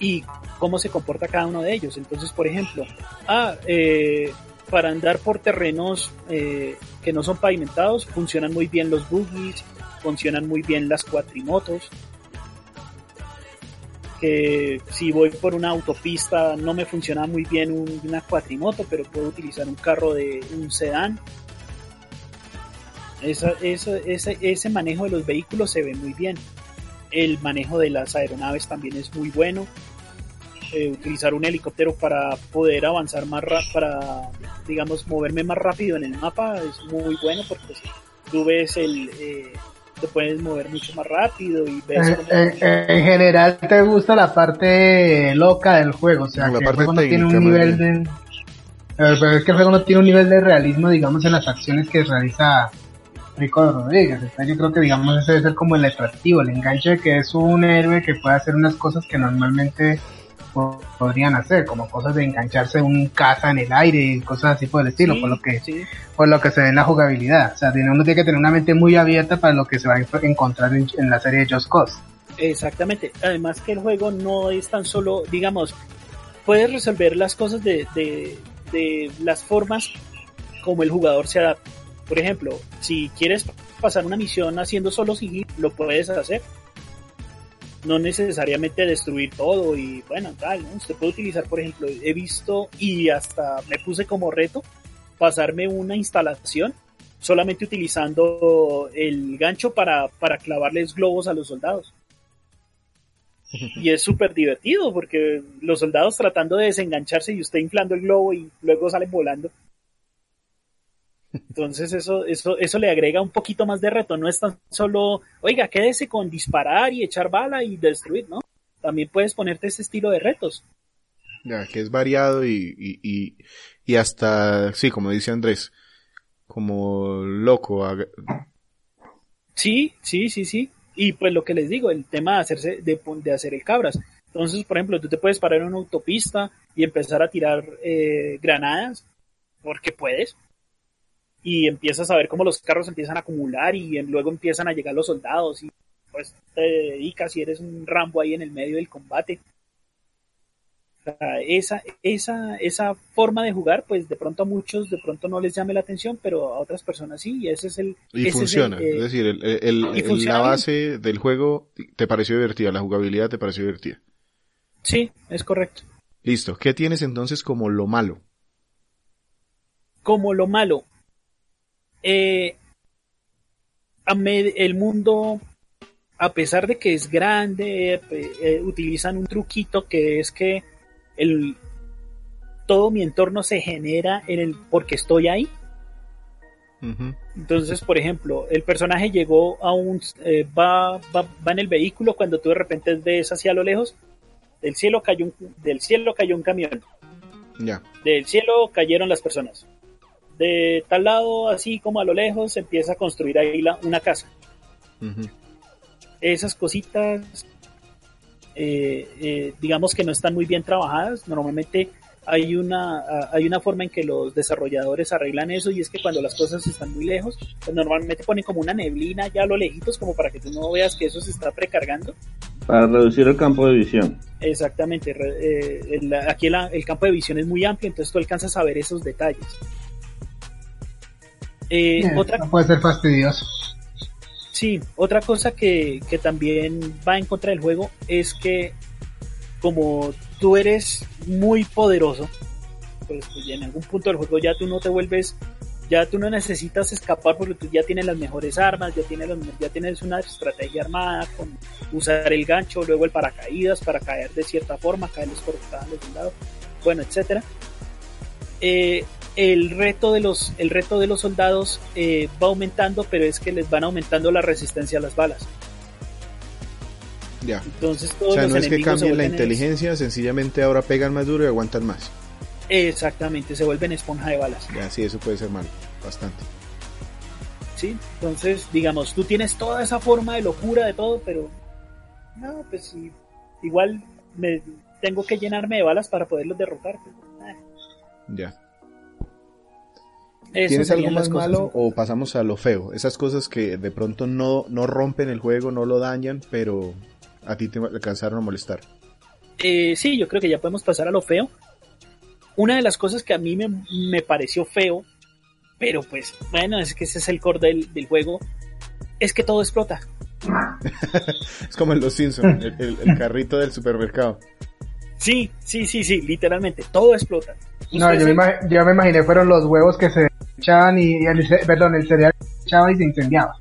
y cómo se comporta cada uno de ellos. Entonces, por ejemplo, ah, eh, para andar por terrenos eh, que no son pavimentados, funcionan muy bien los buggies, funcionan muy bien las cuatrimotos. Si voy por una autopista no me funciona muy bien un- una cuatrimoto, pero puedo utilizar un carro de un sedán. Esa- esa- ese, ese manejo de los vehículos se ve muy bien. El manejo de las aeronaves también es muy bueno. Eh, utilizar un helicóptero para poder avanzar más ra- para digamos moverme más rápido en el mapa es muy bueno porque pues, tú ves el eh, te puedes mover mucho más rápido y ves En, cómo- en- en general te gusta la parte loca del juego, o sea, La que parte el juego no tiene un nivel de... Eh, Pero es que el juego no tiene un nivel de realismo, digamos, en las acciones que realiza Rico Rodríguez. Entonces yo creo que, digamos, ese debe ser como el atractivo, el enganche de que es un héroe que puede hacer unas cosas que normalmente po- podrían hacer, como cosas de engancharse un caza en el aire y cosas así por el estilo, Sí, por lo que sí, por lo que se ve en la jugabilidad. O sea, uno tiene que tener una mente muy abierta para lo que se va a encontrar en, en la serie de Just Cause. Exactamente. Además que el juego no es tan solo, digamos, puedes resolver las cosas de, de, de las formas como el jugador se adapta. Por ejemplo, si quieres pasar una misión haciendo solo sigilo, lo puedes hacer. No necesariamente destruir todo y bueno, tal, ¿no? Usted puede utilizar, por ejemplo, he visto y hasta me puse como reto pasarme una instalación solamente utilizando el gancho para, para clavarles globos a los soldados. Y es súper divertido porque los soldados tratando de desengancharse y usted inflando el globo y luego salen volando. Entonces eso, eso, eso le agrega un poquito más de reto. No es tan solo, oiga, quédese con disparar y echar bala y destruir, ¿no? También puedes ponerte ese estilo de retos. Ya, que es variado y, y, y, y hasta, sí, como dice Andrés, como loco. Sí, sí, sí, sí. Y pues lo que les digo, el tema de hacerse, de, de hacer el cabras. Entonces, por ejemplo, tú te puedes parar en una autopista y empezar a tirar eh, granadas, porque puedes. Y empiezas a ver cómo los carros empiezan a acumular y luego empiezan a llegar los soldados y pues te dedicas y eres un Rambo ahí en el medio del combate. O sea, esa, esa, esa forma de jugar, pues de pronto a muchos de pronto no les llame la atención, pero a otras personas sí, y ese es el... Y ese es el, funciona. eh, es decir, el, funciona la base del juego te pareció divertida, la jugabilidad te pareció divertida. Sí, es correcto. Listo. ¿Qué tienes entonces como lo malo? Como lo malo, eh, el mundo, a pesar de que es grande, eh, utilizan un truquito que es que el, todo mi entorno se genera en el porque estoy ahí. Entonces, por ejemplo, el personaje llegó a un eh, va, va, va en el vehículo cuando tú de repente ves hacia lo lejos, del cielo cayó un, del cielo cayó un camión, Ya. del cielo cayeron las personas. De tal lado, así como a lo lejos, se empieza a construir ahí la- una casa. Esas cositas, eh, eh, digamos que no están muy bien trabajadas. Normalmente hay una, a- hay una forma en que los desarrolladores arreglan eso y es que cuando las cosas están muy lejos, pues normalmente ponen como una neblina ya a lo lejitos como para que tú no veas que eso se está precargando. Para reducir el campo de visión. Exactamente, eh, el- aquí la- el campo de visión es muy amplio, entonces tú alcanzas a ver esos detalles. Eh, otra no puede ser fastidioso. Sí, otra cosa que, que también va en contra del juego es que como tú eres muy poderoso, pues, pues, en algún punto del juego ya tú no te vuelves, ya tú no necesitas escapar porque tú ya tienes las mejores armas, ya tienes, las- ya tienes una estrategia armada con usar el gancho, luego el paracaídas para caer de cierta forma, caerles por de un lado, bueno, etcétera. Eh, el reto de los el reto de los soldados eh, va aumentando pero es que les van aumentando la resistencia a las balas Ya. entonces todos O sea, los no es que cambien la inteligencia, sencillamente ahora pegan más duro y aguantan más. exactamente se vuelven esponja de balas Ya, sí, eso puede ser malo. Bastante. sí entonces digamos tú tienes toda esa forma de locura de todo pero no pues sí, igual me tengo que llenarme de balas para poderlos derrotar eh, Ya. ¿Tienes algo más cosas. malo o pasamos a lo feo? Esas cosas que de pronto no, no rompen el juego, no lo dañan, pero a ti te alcanzaron a molestar. Eh, sí, yo creo que ya podemos pasar a lo feo. Una de las cosas que a mí me, me pareció feo, pero pues bueno, es que ese es el core del, del juego, es que todo explota. Es como en Los Simpsons, el, el- el carrito del supermercado. Sí, sí, sí, sí, literalmente, todo explota. No, yo me, yo me imaginé fueron los huevos que se echaban y, y el, perdón, el cereal se echaba y se incendiaba.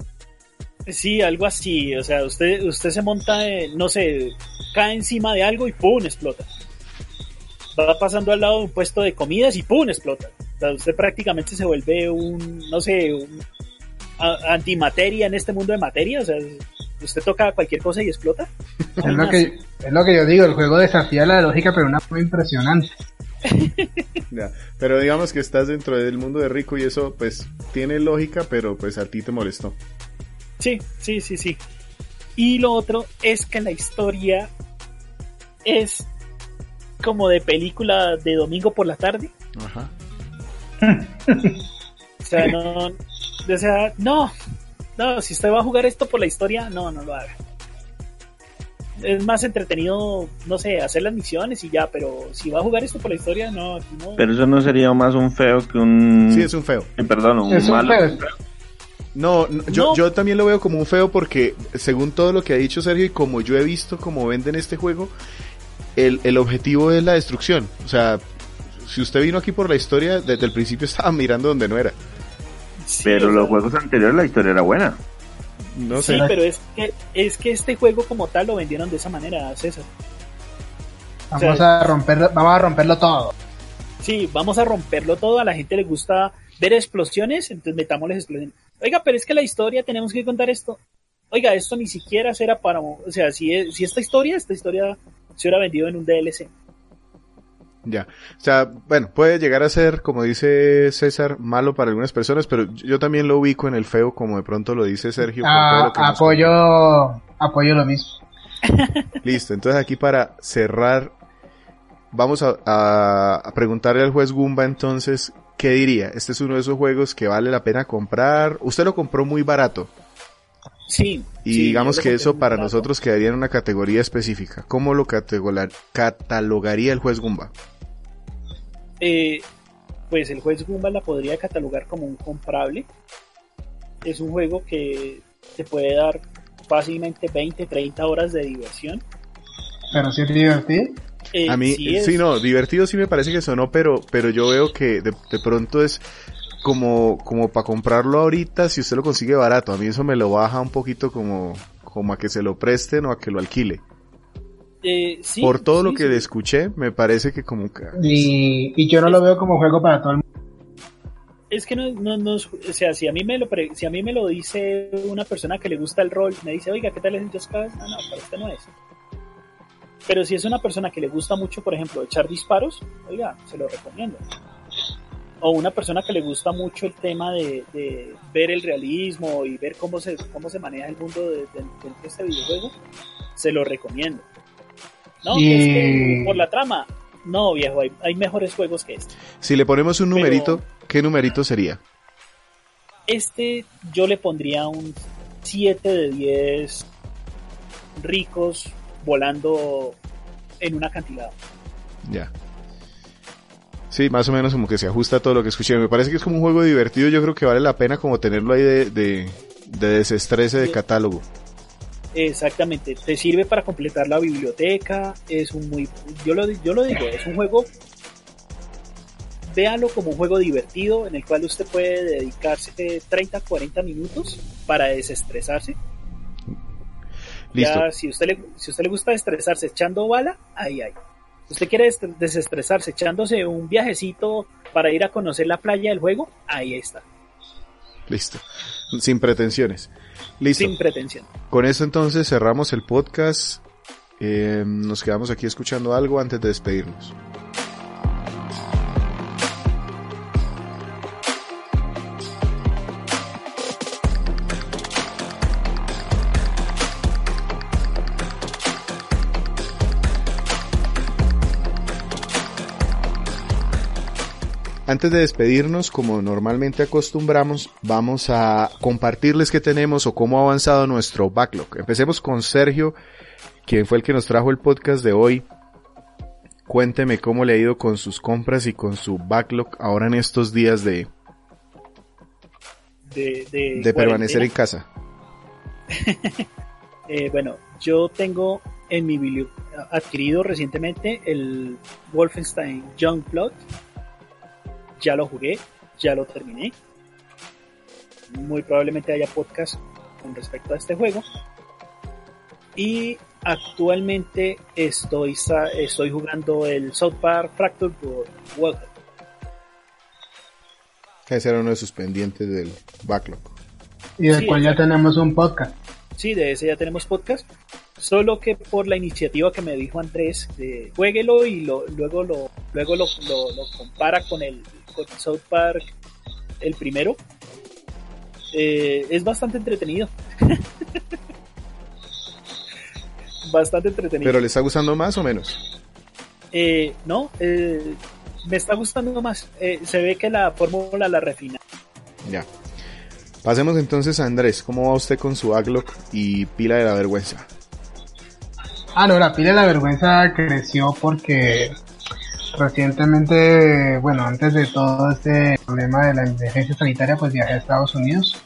Sí, algo así, o sea, usted, usted se monta, eh, no sé, cae encima de algo y ¡pum! explota. Va pasando al lado de un puesto de comidas y ¡pum! explota. O sea, usted prácticamente se vuelve un, no sé, un a- antimateria en este mundo de materia, o sea, usted toca cualquier cosa y explota. Es lo, que, es lo que yo digo, el juego desafía la lógica, pero una forma impresionante. Ya. Pero digamos que estás dentro del mundo de Rico y eso pues tiene lógica, pero pues a ti te molestó. Sí, sí, sí, sí. Y lo otro es que la historia es como de película de domingo por la tarde. Ajá. O sea, no, o sea, no, no, si usted va a jugar esto por la historia, no, no lo haga. Es más entretenido, no sé, hacer las misiones y ya, pero si va a jugar esto por la historia, no, aquí no. Pero eso no sería más un feo que un... Sí, es un feo. Eh, Perdón, un Es un malo. feo. No, no, yo, No. yo también lo veo como un feo porque según todo lo que ha dicho Sergio y como yo he visto cómo venden este juego, el, el objetivo es la destrucción. O sea, si usted vino aquí por la historia, desde el principio estaba mirando donde no era. Sí, Pero los juegos anteriores la historia era buena. No Sí, pero es que, es que este juego como tal lo vendieron de esa manera, César. Vamos sea, a romperlo, vamos a romperlo todo. Sí, vamos a romperlo todo, a la gente le gusta ver explosiones, entonces metámosles explosiones. Oiga, pero es que la historia, tenemos que contar esto. Oiga, esto ni siquiera será para... O sea, si, es- si esta historia, esta historia se hubiera vendido en un DLC. Ya. O sea, bueno, puede llegar a ser, como dice César, malo para algunas personas, pero yo también lo ubico en el feo, como de pronto lo dice Sergio. Ah, lo que nos apoyo, apoyo lo mismo. Listo, entonces aquí para cerrar, vamos a, a- a preguntarle al juez Gumba entonces, ¿qué diría? Este es uno de esos juegos que vale la pena comprar. Usted lo compró muy barato Sí. y sí, digamos que eso para nosotros quedaría en una categoría específica. ¿Cómo lo catalogaría el juez Gumba? Eh, pues el juez Goomba la podría catalogar como un comprable. Es un juego que te puede dar fácilmente 20, 30 horas de diversión. Pero sí es divertido. Eh, A mí, sí sí, es- no, divertido sí me parece que sonó, pero, pero yo veo que de, de pronto es como, como para comprarlo ahorita si usted lo consigue barato. A mí eso me lo baja un poquito como, como a que se lo presten o a que lo alquile. Eh, sí, Por todo sí, lo que sí. escuché, me parece que como que... Y, y yo no lo veo como juego para todo el mundo. Es que no, no, no, o sea, si a mí me lo pre- si a mí me lo dice una persona que le gusta el rol, me dice, oiga, ¿qué tal es el Just Cause? No, no, para este no es. Pero si es una persona que le gusta mucho, por ejemplo, echar disparos, oiga, se lo recomiendo. O una persona que le gusta mucho el tema de, de ver el realismo y ver cómo se, cómo se maneja el mundo de, de- este videojuego, se lo recomiendo. No, que es que Y- por la trama, no, viejo, hay, hay mejores juegos que este. Si le ponemos un Pero- numerito, ¿qué numerito sería? Este yo le pondría un 7 de 10 ricos volando en un acantilado. Ya. Sí, más o menos como que se ajusta a todo lo que escuché. Me parece que es como un juego divertido. Yo creo que vale la pena como tenerlo ahí de, de, de desestrese de catálogo. Exactamente, te sirve para completar la biblioteca, es un muy, yo lo, yo lo digo, es un juego, véalo como un juego divertido en el cual usted puede dedicarse 30, 40 minutos para desestresarse. Listo. Ya, si usted le, si usted le gusta estresarse echando bala, ahí hay. Usted quiere est- desestresarse echándose un viajecito para ir a conocer la playa del juego, ahí está, Listo. Sin pretensiones. Listo. sin pretensión. Con eso entonces cerramos el podcast. Eh, nos quedamos aquí escuchando algo antes de despedirnos. Antes de despedirnos, como normalmente acostumbramos, vamos a compartirles qué tenemos o cómo ha avanzado nuestro backlog. Empecemos con Sergio, quien fue el que nos trajo el podcast de hoy. Cuénteme cómo le ha ido con sus compras y con su backlog ahora en estos días de, De, de, de permanecer en casa. Eh, bueno, yo tengo en mi biblio adquirido recientemente el Wolfenstein Youngblood. Ya lo jugué, ya lo terminé. Muy probablemente haya podcast con respecto a este juego. Y actualmente estoy, estoy jugando el South Park Fractured World. Ese era uno de sus pendientes del backlog. Y del Sí, cual ya tenemos un podcast. Sí, de ese ya tenemos podcast. Solo que por la iniciativa que me dijo Andrés de jueguelo y lo, luego lo luego lo, lo- lo compara con el con South Park el primero. eh, es bastante entretenido. bastante entretenido. ¿Pero le está gustando más o menos? Eh, no, eh, me está gustando más. Eh, se ve que la fórmula la refina. Ya. Pasemos entonces a Andrés. ¿Cómo va usted con su backlog y pila de la vergüenza? Ah, no, la pila de la vergüenza creció porque recientemente, bueno, antes de todo este problema de la emergencia sanitaria, pues viajé a Estados Unidos.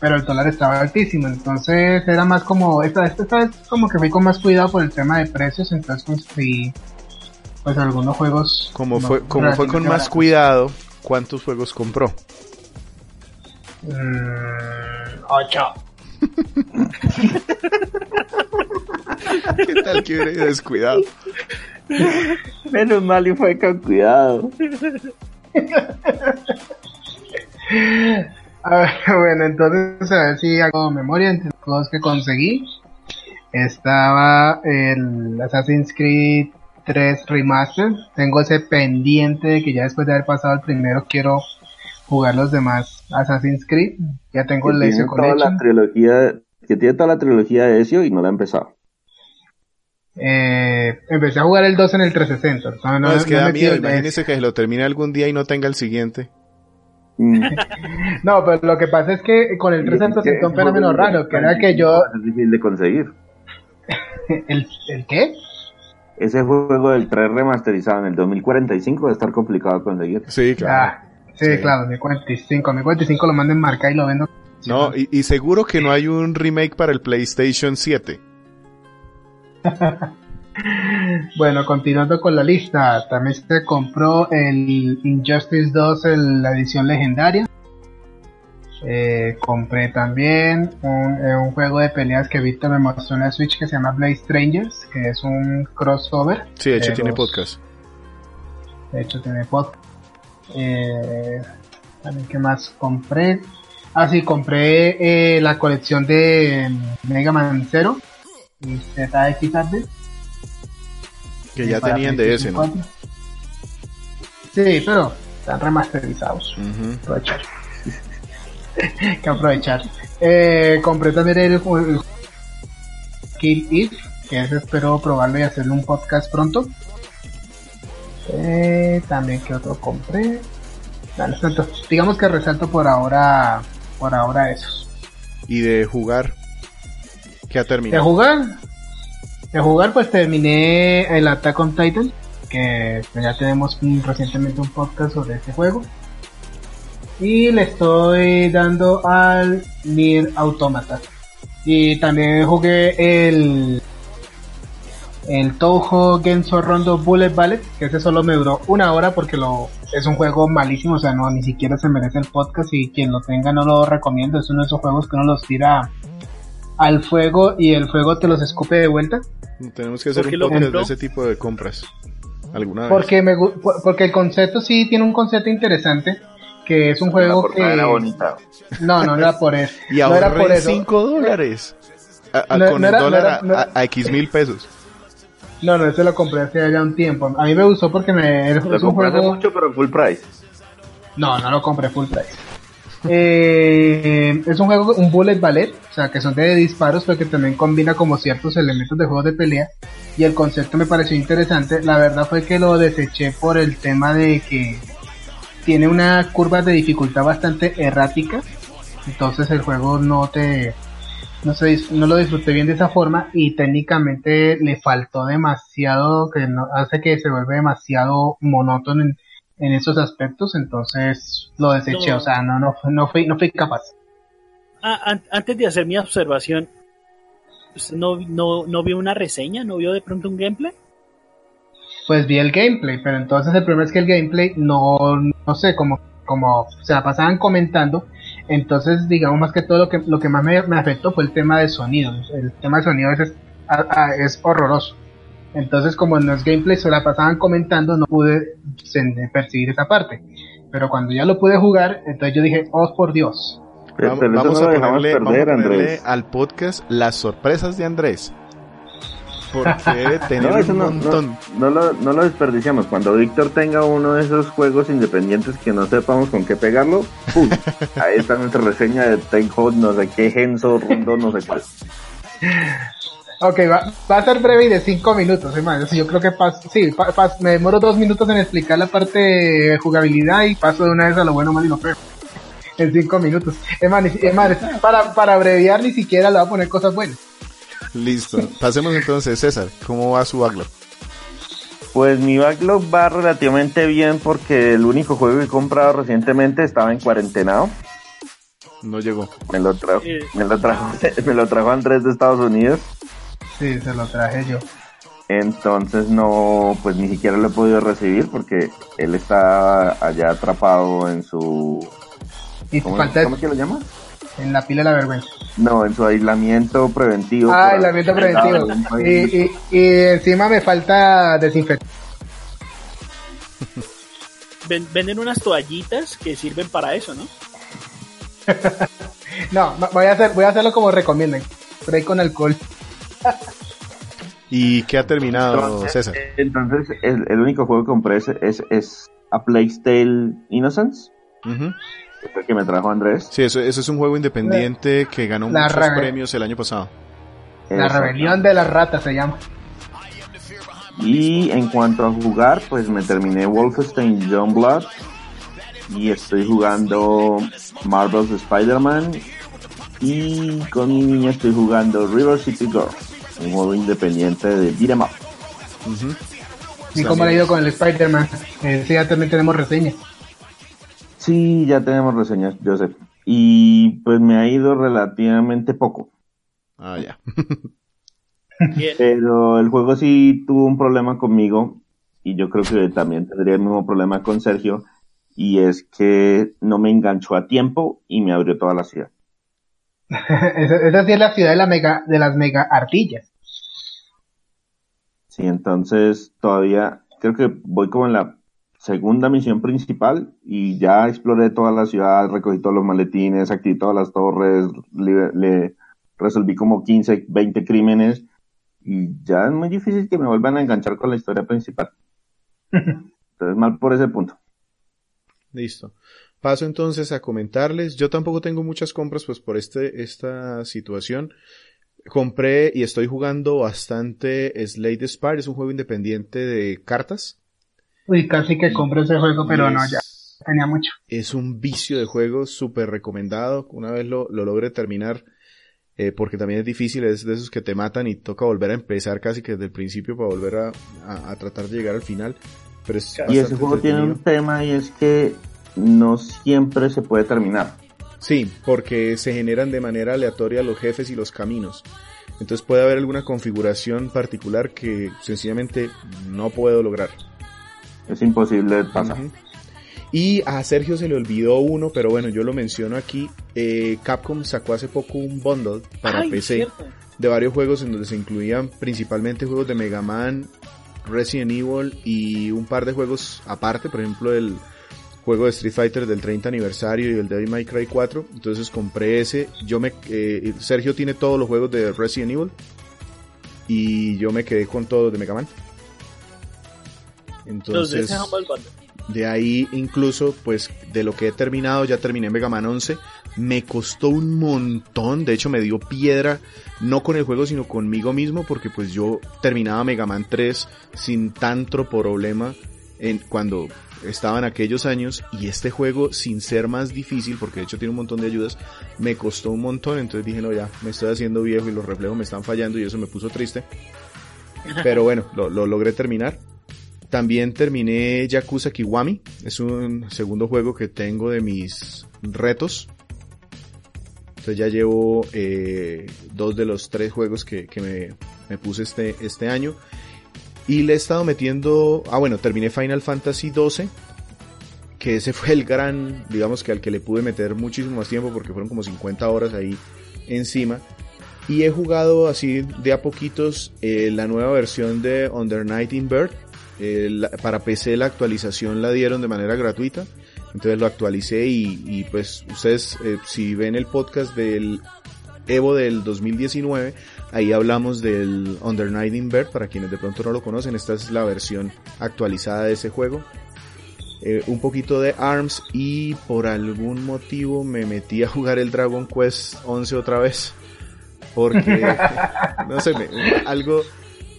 Pero el dólar estaba altísimo, entonces era más como, esta, esta vez como que fui con más cuidado por el tema de precios, entonces conseguí pues algunos juegos. Como no, fue, como fue con más cuidado, ¿cuántos juegos compró? Mm, ocho. ¿Qué tal que hubiera ido descuidado? Menos mal y fue con cuidado. A ver, bueno, entonces a ver si hago memoria entre los juegos que conseguí. Estaba el Assassin's Creed 3 Remaster. Tengo ese pendiente de que ya después de haber pasado el primero quiero jugar los demás Assassin's Creed. Ya tengo el tiene Ezio toda la trilogía, que tiene toda la trilogía de Ezio y no la ha empezado. Eh, empecé a jugar el 2 en el 360. No, No, es que no he da miedo. Imagínese que lo termine algún día y no tenga el siguiente. Mm. No, pero lo que pasa es que con el 360 Que sentó un fenómeno raro, que era que yo... Es difícil de conseguir. ¿El, ¿El qué? Ese juego del 3 remasterizado en el 2045 va a estar complicado de conseguir. Sí, claro. Ah, sí, Sí. claro, 2045. 2045 lo mando en marca y lo vendo. No, y, y seguro que no hay un remake para el PlayStation 7. Bueno, continuando con la lista, también se compró el Injustice 2 en la edición legendaria. Eh, compré también un, eh, un juego de peleas que Víctor me mostró en la Switch que se llama Blade Strangers, que es un crossover. Sí, de hecho de tiene los- podcast. De hecho tiene podcast. Eh, también, ¿qué más compré? Ah, sí, compré eh, la colección de Mega Man Zero y ZX Advent. Que ya tenían de ese, ¿no? PlayStation 4. Sí, pero están remasterizados. Aprovechar. que aprovechar. Eh, compré también el, el Kill It, que ese espero probarlo y hacerle un podcast pronto. Eh, también que otro compré. Digamos que resalto por ahora, por ahora esos. Y de jugar, que ha De terminado. jugar, de jugar pues terminé el Attack on Titan, que pues, ya tenemos un- recientemente un podcast sobre este juego. Y le estoy dando al Nier Automata. Y también jugué el el Touhou Genso Rondo Bullet Ballet, que ese solo me duró una hora porque lo es un juego malísimo, o sea, no ni siquiera se merece el podcast y quien lo tenga no lo recomiendo, es uno de esos juegos que uno los tira al fuego y el fuego te los escupe de vuelta. Tenemos que hacer ¿Por qué un lo podcast de ese tipo de compras. ¿Alguna vez? Porque me porque el concepto sí tiene un concepto interesante que es un La juego portada que era bonita. no no era por eso Y no era por ahorré eso 5 dólares. A- a- No- con no el era- no dólar era- a- no- a, a X mil pesos. No no ese lo compré hace ya un tiempo. A mí me gustó porque me es Lo un compré hace juego mucho, pero full price. no no lo compré full price. Eh, es un juego un bullet ballet o sea que son de disparos pero que también combina como ciertos elementos de juegos de pelea. Y el concepto me pareció interesante. La verdad fue que lo deseché por el tema de que tiene una curva de dificultad bastante errática. Entonces el juego no te no sé dis- no lo disfruté bien de esa forma y técnicamente le faltó demasiado que no, hace que se vuelve demasiado monótono en, en esos aspectos entonces lo deseché No. o sea no no no fui no fui capaz Ah, an- antes de hacer mi observación, ¿usted no, no, no vio una reseña? ¿No vio de pronto un gameplay? pues vi el gameplay, pero entonces el problema es que el gameplay no, no sé, como, como se la pasaban comentando, entonces digamos más que todo lo que, lo que más me, me afectó fue el tema de sonido, el tema de sonido es, es horroroso. Entonces como en los gameplays se la pasaban comentando, no pude sen- percibir esa parte. Pero cuando ya lo pude jugar, entonces yo dije, oh por Dios. Pero, Vamos, pero eso vamos no a ponerle, vamos a perder, ponerle Andrés. al podcast las sorpresas de Andrés. Porque debe tener No, eso un no, montón. no, no lo, no lo desperdiciamos. Cuando Víctor tenga uno de esos juegos independientes que no sepamos con qué pegarlo, ¡pum! ahí está nuestra reseña de Take Hold, no sé qué, Genso, Rondo, no sé cuál. Ok, va, va a ser breve y de 5 minutos, hermano. Yo creo que paso, sí, pa- pas- me demoro dos minutos en explicar la parte de jugabilidad y paso de una vez a lo bueno, malo y lo feo. En 5 minutos. Es más, ni- es más, para, para abreviar ni siquiera le voy a poner cosas buenas. Listo. Pasemos entonces, César. ¿Cómo va su backlog? Pues mi backlog va relativamente bien porque el único juego que he comprado recientemente estaba en cuarentenado. No llegó. Me lo trajo, me lo trajo, me lo trajo Andrés de Estados Unidos. Sí, se lo traje yo. Entonces no, pues ni siquiera lo he podido recibir porque él está allá atrapado en su... Y ¿Cómo, falta ¿cómo es que lo llama? En la pila de la vergüenza. No, en su aislamiento preventivo. Ah, aislamiento preventivo. en un Y, y, y encima me falta desinfectar. Ven- venden unas toallitas que sirven para eso, ¿no? No, voy a hacer, voy a hacerlo como recomiendan. Spray con alcohol. ¿Y qué ha terminado, Entonces, César? entonces el, el único juego que compré es, es, es A Plague Tale Innocence, Ujú. Que fue el que me trajo Andrés. Sí, eso, eso es un juego independiente que ganó muchos rebe- premios el año pasado. La rebelión de las ratas se llama. Y en cuanto a jugar, pues me terminé Wolfenstein Youngblood y estoy jugando Marvel's Spider-Man y con mi niña estoy jugando River City Girls, un juego independiente de beat'em up. Ujú. ¿Y cómo le ha ido con el Spider-Man? Eh, sí, ya también tenemos reseña. Sí, ya tenemos reseñas, Joseph. Y pues me ha ido relativamente poco. Ah, ya. Pero el juego sí tuvo un problema conmigo y yo creo que también tendría el mismo problema con Sergio y es que no me enganchó a tiempo y me abrió toda la ciudad. esa, esa sí es la ciudad de, la mega, de las mega ardillas. Sí, entonces todavía creo que voy como en la segunda misión principal y ya exploré toda la ciudad, recogí todos los maletines, activé todas las torres, le, le resolví como 15, 20 crímenes y ya es muy difícil que me vuelvan a enganchar con la historia principal. Entonces mal por ese punto. Listo. Paso entonces a comentarles. Yo tampoco tengo muchas compras pues por este, esta situación. Compré y estoy jugando bastante Slade Spire. Es un juego independiente de cartas. Uy, casi que compro ese juego, pero Y no, es- ya tenía mucho. Es un vicio de juego súper recomendado. Una vez lo, lo logré terminar, eh, porque también es difícil, es de esos que te matan y toca volver a empezar casi que desde el principio para volver a, a- a tratar de llegar al final. Pero es Y ese juego tiene un tema y es que no siempre se puede terminar. Sí, porque se generan de manera aleatoria los jefes y los caminos. Entonces puede haber alguna configuración particular que sencillamente no puedo lograr. Es imposible pasar. Y a Sergio se le olvidó uno, pero bueno, yo lo menciono aquí. Eh, Capcom sacó hace poco un bundle para Ay, PC cierto. de varios juegos en donde se incluían principalmente juegos de Mega Man, Resident Evil y un par de juegos aparte, por ejemplo el juego de Street Fighter del 30 aniversario y el Devil May Cry 4. Entonces compré ese. Yo me, eh, Sergio tiene todos los juegos de Resident Evil y yo me quedé con todos de Mega Man. Entonces, de ahí incluso, pues, de lo que he terminado, ya terminé Mega Man 11. Me costó un montón, de hecho me dio piedra, no con el juego, sino conmigo mismo, porque pues yo terminaba Mega Man 3 sin tanto problema en, cuando estaba en aquellos años, y este juego, sin ser más difícil, porque de hecho tiene un montón de ayudas, me costó un montón, entonces dije, no, ya, me estoy haciendo viejo y los reflejos me están fallando y eso me puso triste. Pero bueno, lo, lo logré terminar. También terminé Yakuza Kiwami. Es un segundo juego que tengo de mis retos. Entonces ya llevo eh, dos de los tres juegos que, que me, me puse este, este año. Y le he estado metiendo... Ah, bueno, terminé Final Fantasy XII. Que ese fue el gran, digamos que al que le pude meter muchísimo más tiempo porque fueron como 50 horas ahí encima. Y he jugado así de a poquitos eh, la nueva versión de Under Night in Bird. Eh, la- para PC la actualización la dieron de manera gratuita. Entonces lo actualicé y, y pues ustedes eh, si ven el podcast del Evo del 2019, ahí hablamos del Under Night in Bird. Para quienes de pronto no lo conocen, esta es la versión actualizada de ese juego. Eh, un poquito de ARMS y por algún motivo me metí a jugar el Dragon Quest 11 otra vez porque no sé, me- algo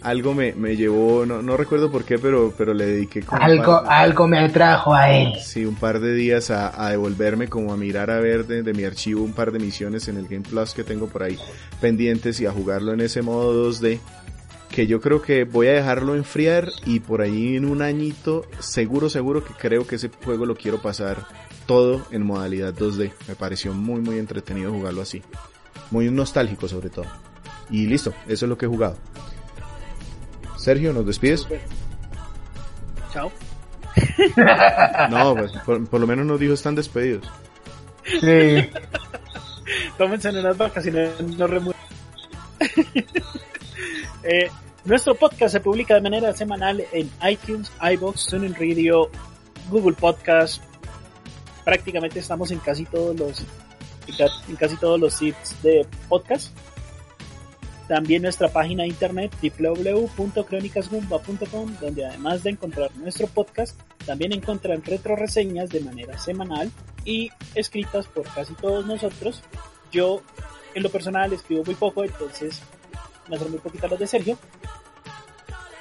algo me, me llevó, no, no recuerdo por qué, pero, pero le dediqué como Algo, de- algo me atrajo a él. sí, un par de días a, a devolverme como a mirar a ver de, de mi archivo un par de misiones en el Game Plus que tengo por ahí pendientes y a jugarlo en ese modo 2D que yo creo que voy a dejarlo enfriar y por ahí en un añito seguro seguro que creo que ese juego lo quiero pasar todo en modalidad 2D. Me pareció muy muy entretenido jugarlo así. Muy nostálgico sobre todo. Y listo, eso es lo que he jugado. Sergio, ¿nos despides? Chao. No, pues, por, por lo menos nos dijo están despedidos. Sí. Tómense en unas vacaciones, no remuevan. Eh, nuestro podcast se publica de manera semanal en iTunes, iBox, TuneIn Radio, Google Podcast. Prácticamente estamos en casi todos los en casi todos los sitios de podcast. También nuestra página de internet www.cronicasgumba.com donde además de encontrar nuestro podcast, también encuentran retro reseñas de manera semanal y escritas por casi todos nosotros. Yo, en lo personal, escribo muy poco, entonces me hacen muy poquitas las de Sergio.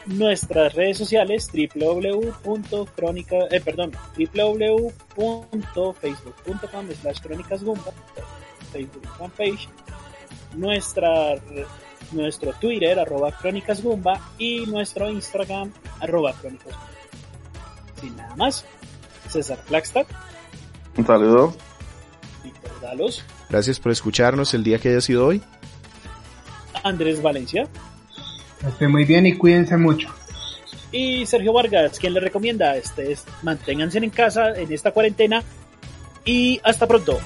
Nuestras redes sociales www.crónica, eh, perdón, www.facebook.com slash crónicasgumba, Facebook fanpage, nuestra, nuestro Twitter arroba crónicasgumba y nuestro Instagram arroba crónicasgumba. Sin nada más, César Flagstad, Un saludo. Víctor Dalos, Gracias por escucharnos el día que haya sido hoy. Andrés Valencia, Esté muy bien y cuídense mucho. Y Sergio Vargas, quien le recomienda, este, es, manténganse en casa en esta cuarentena y hasta pronto.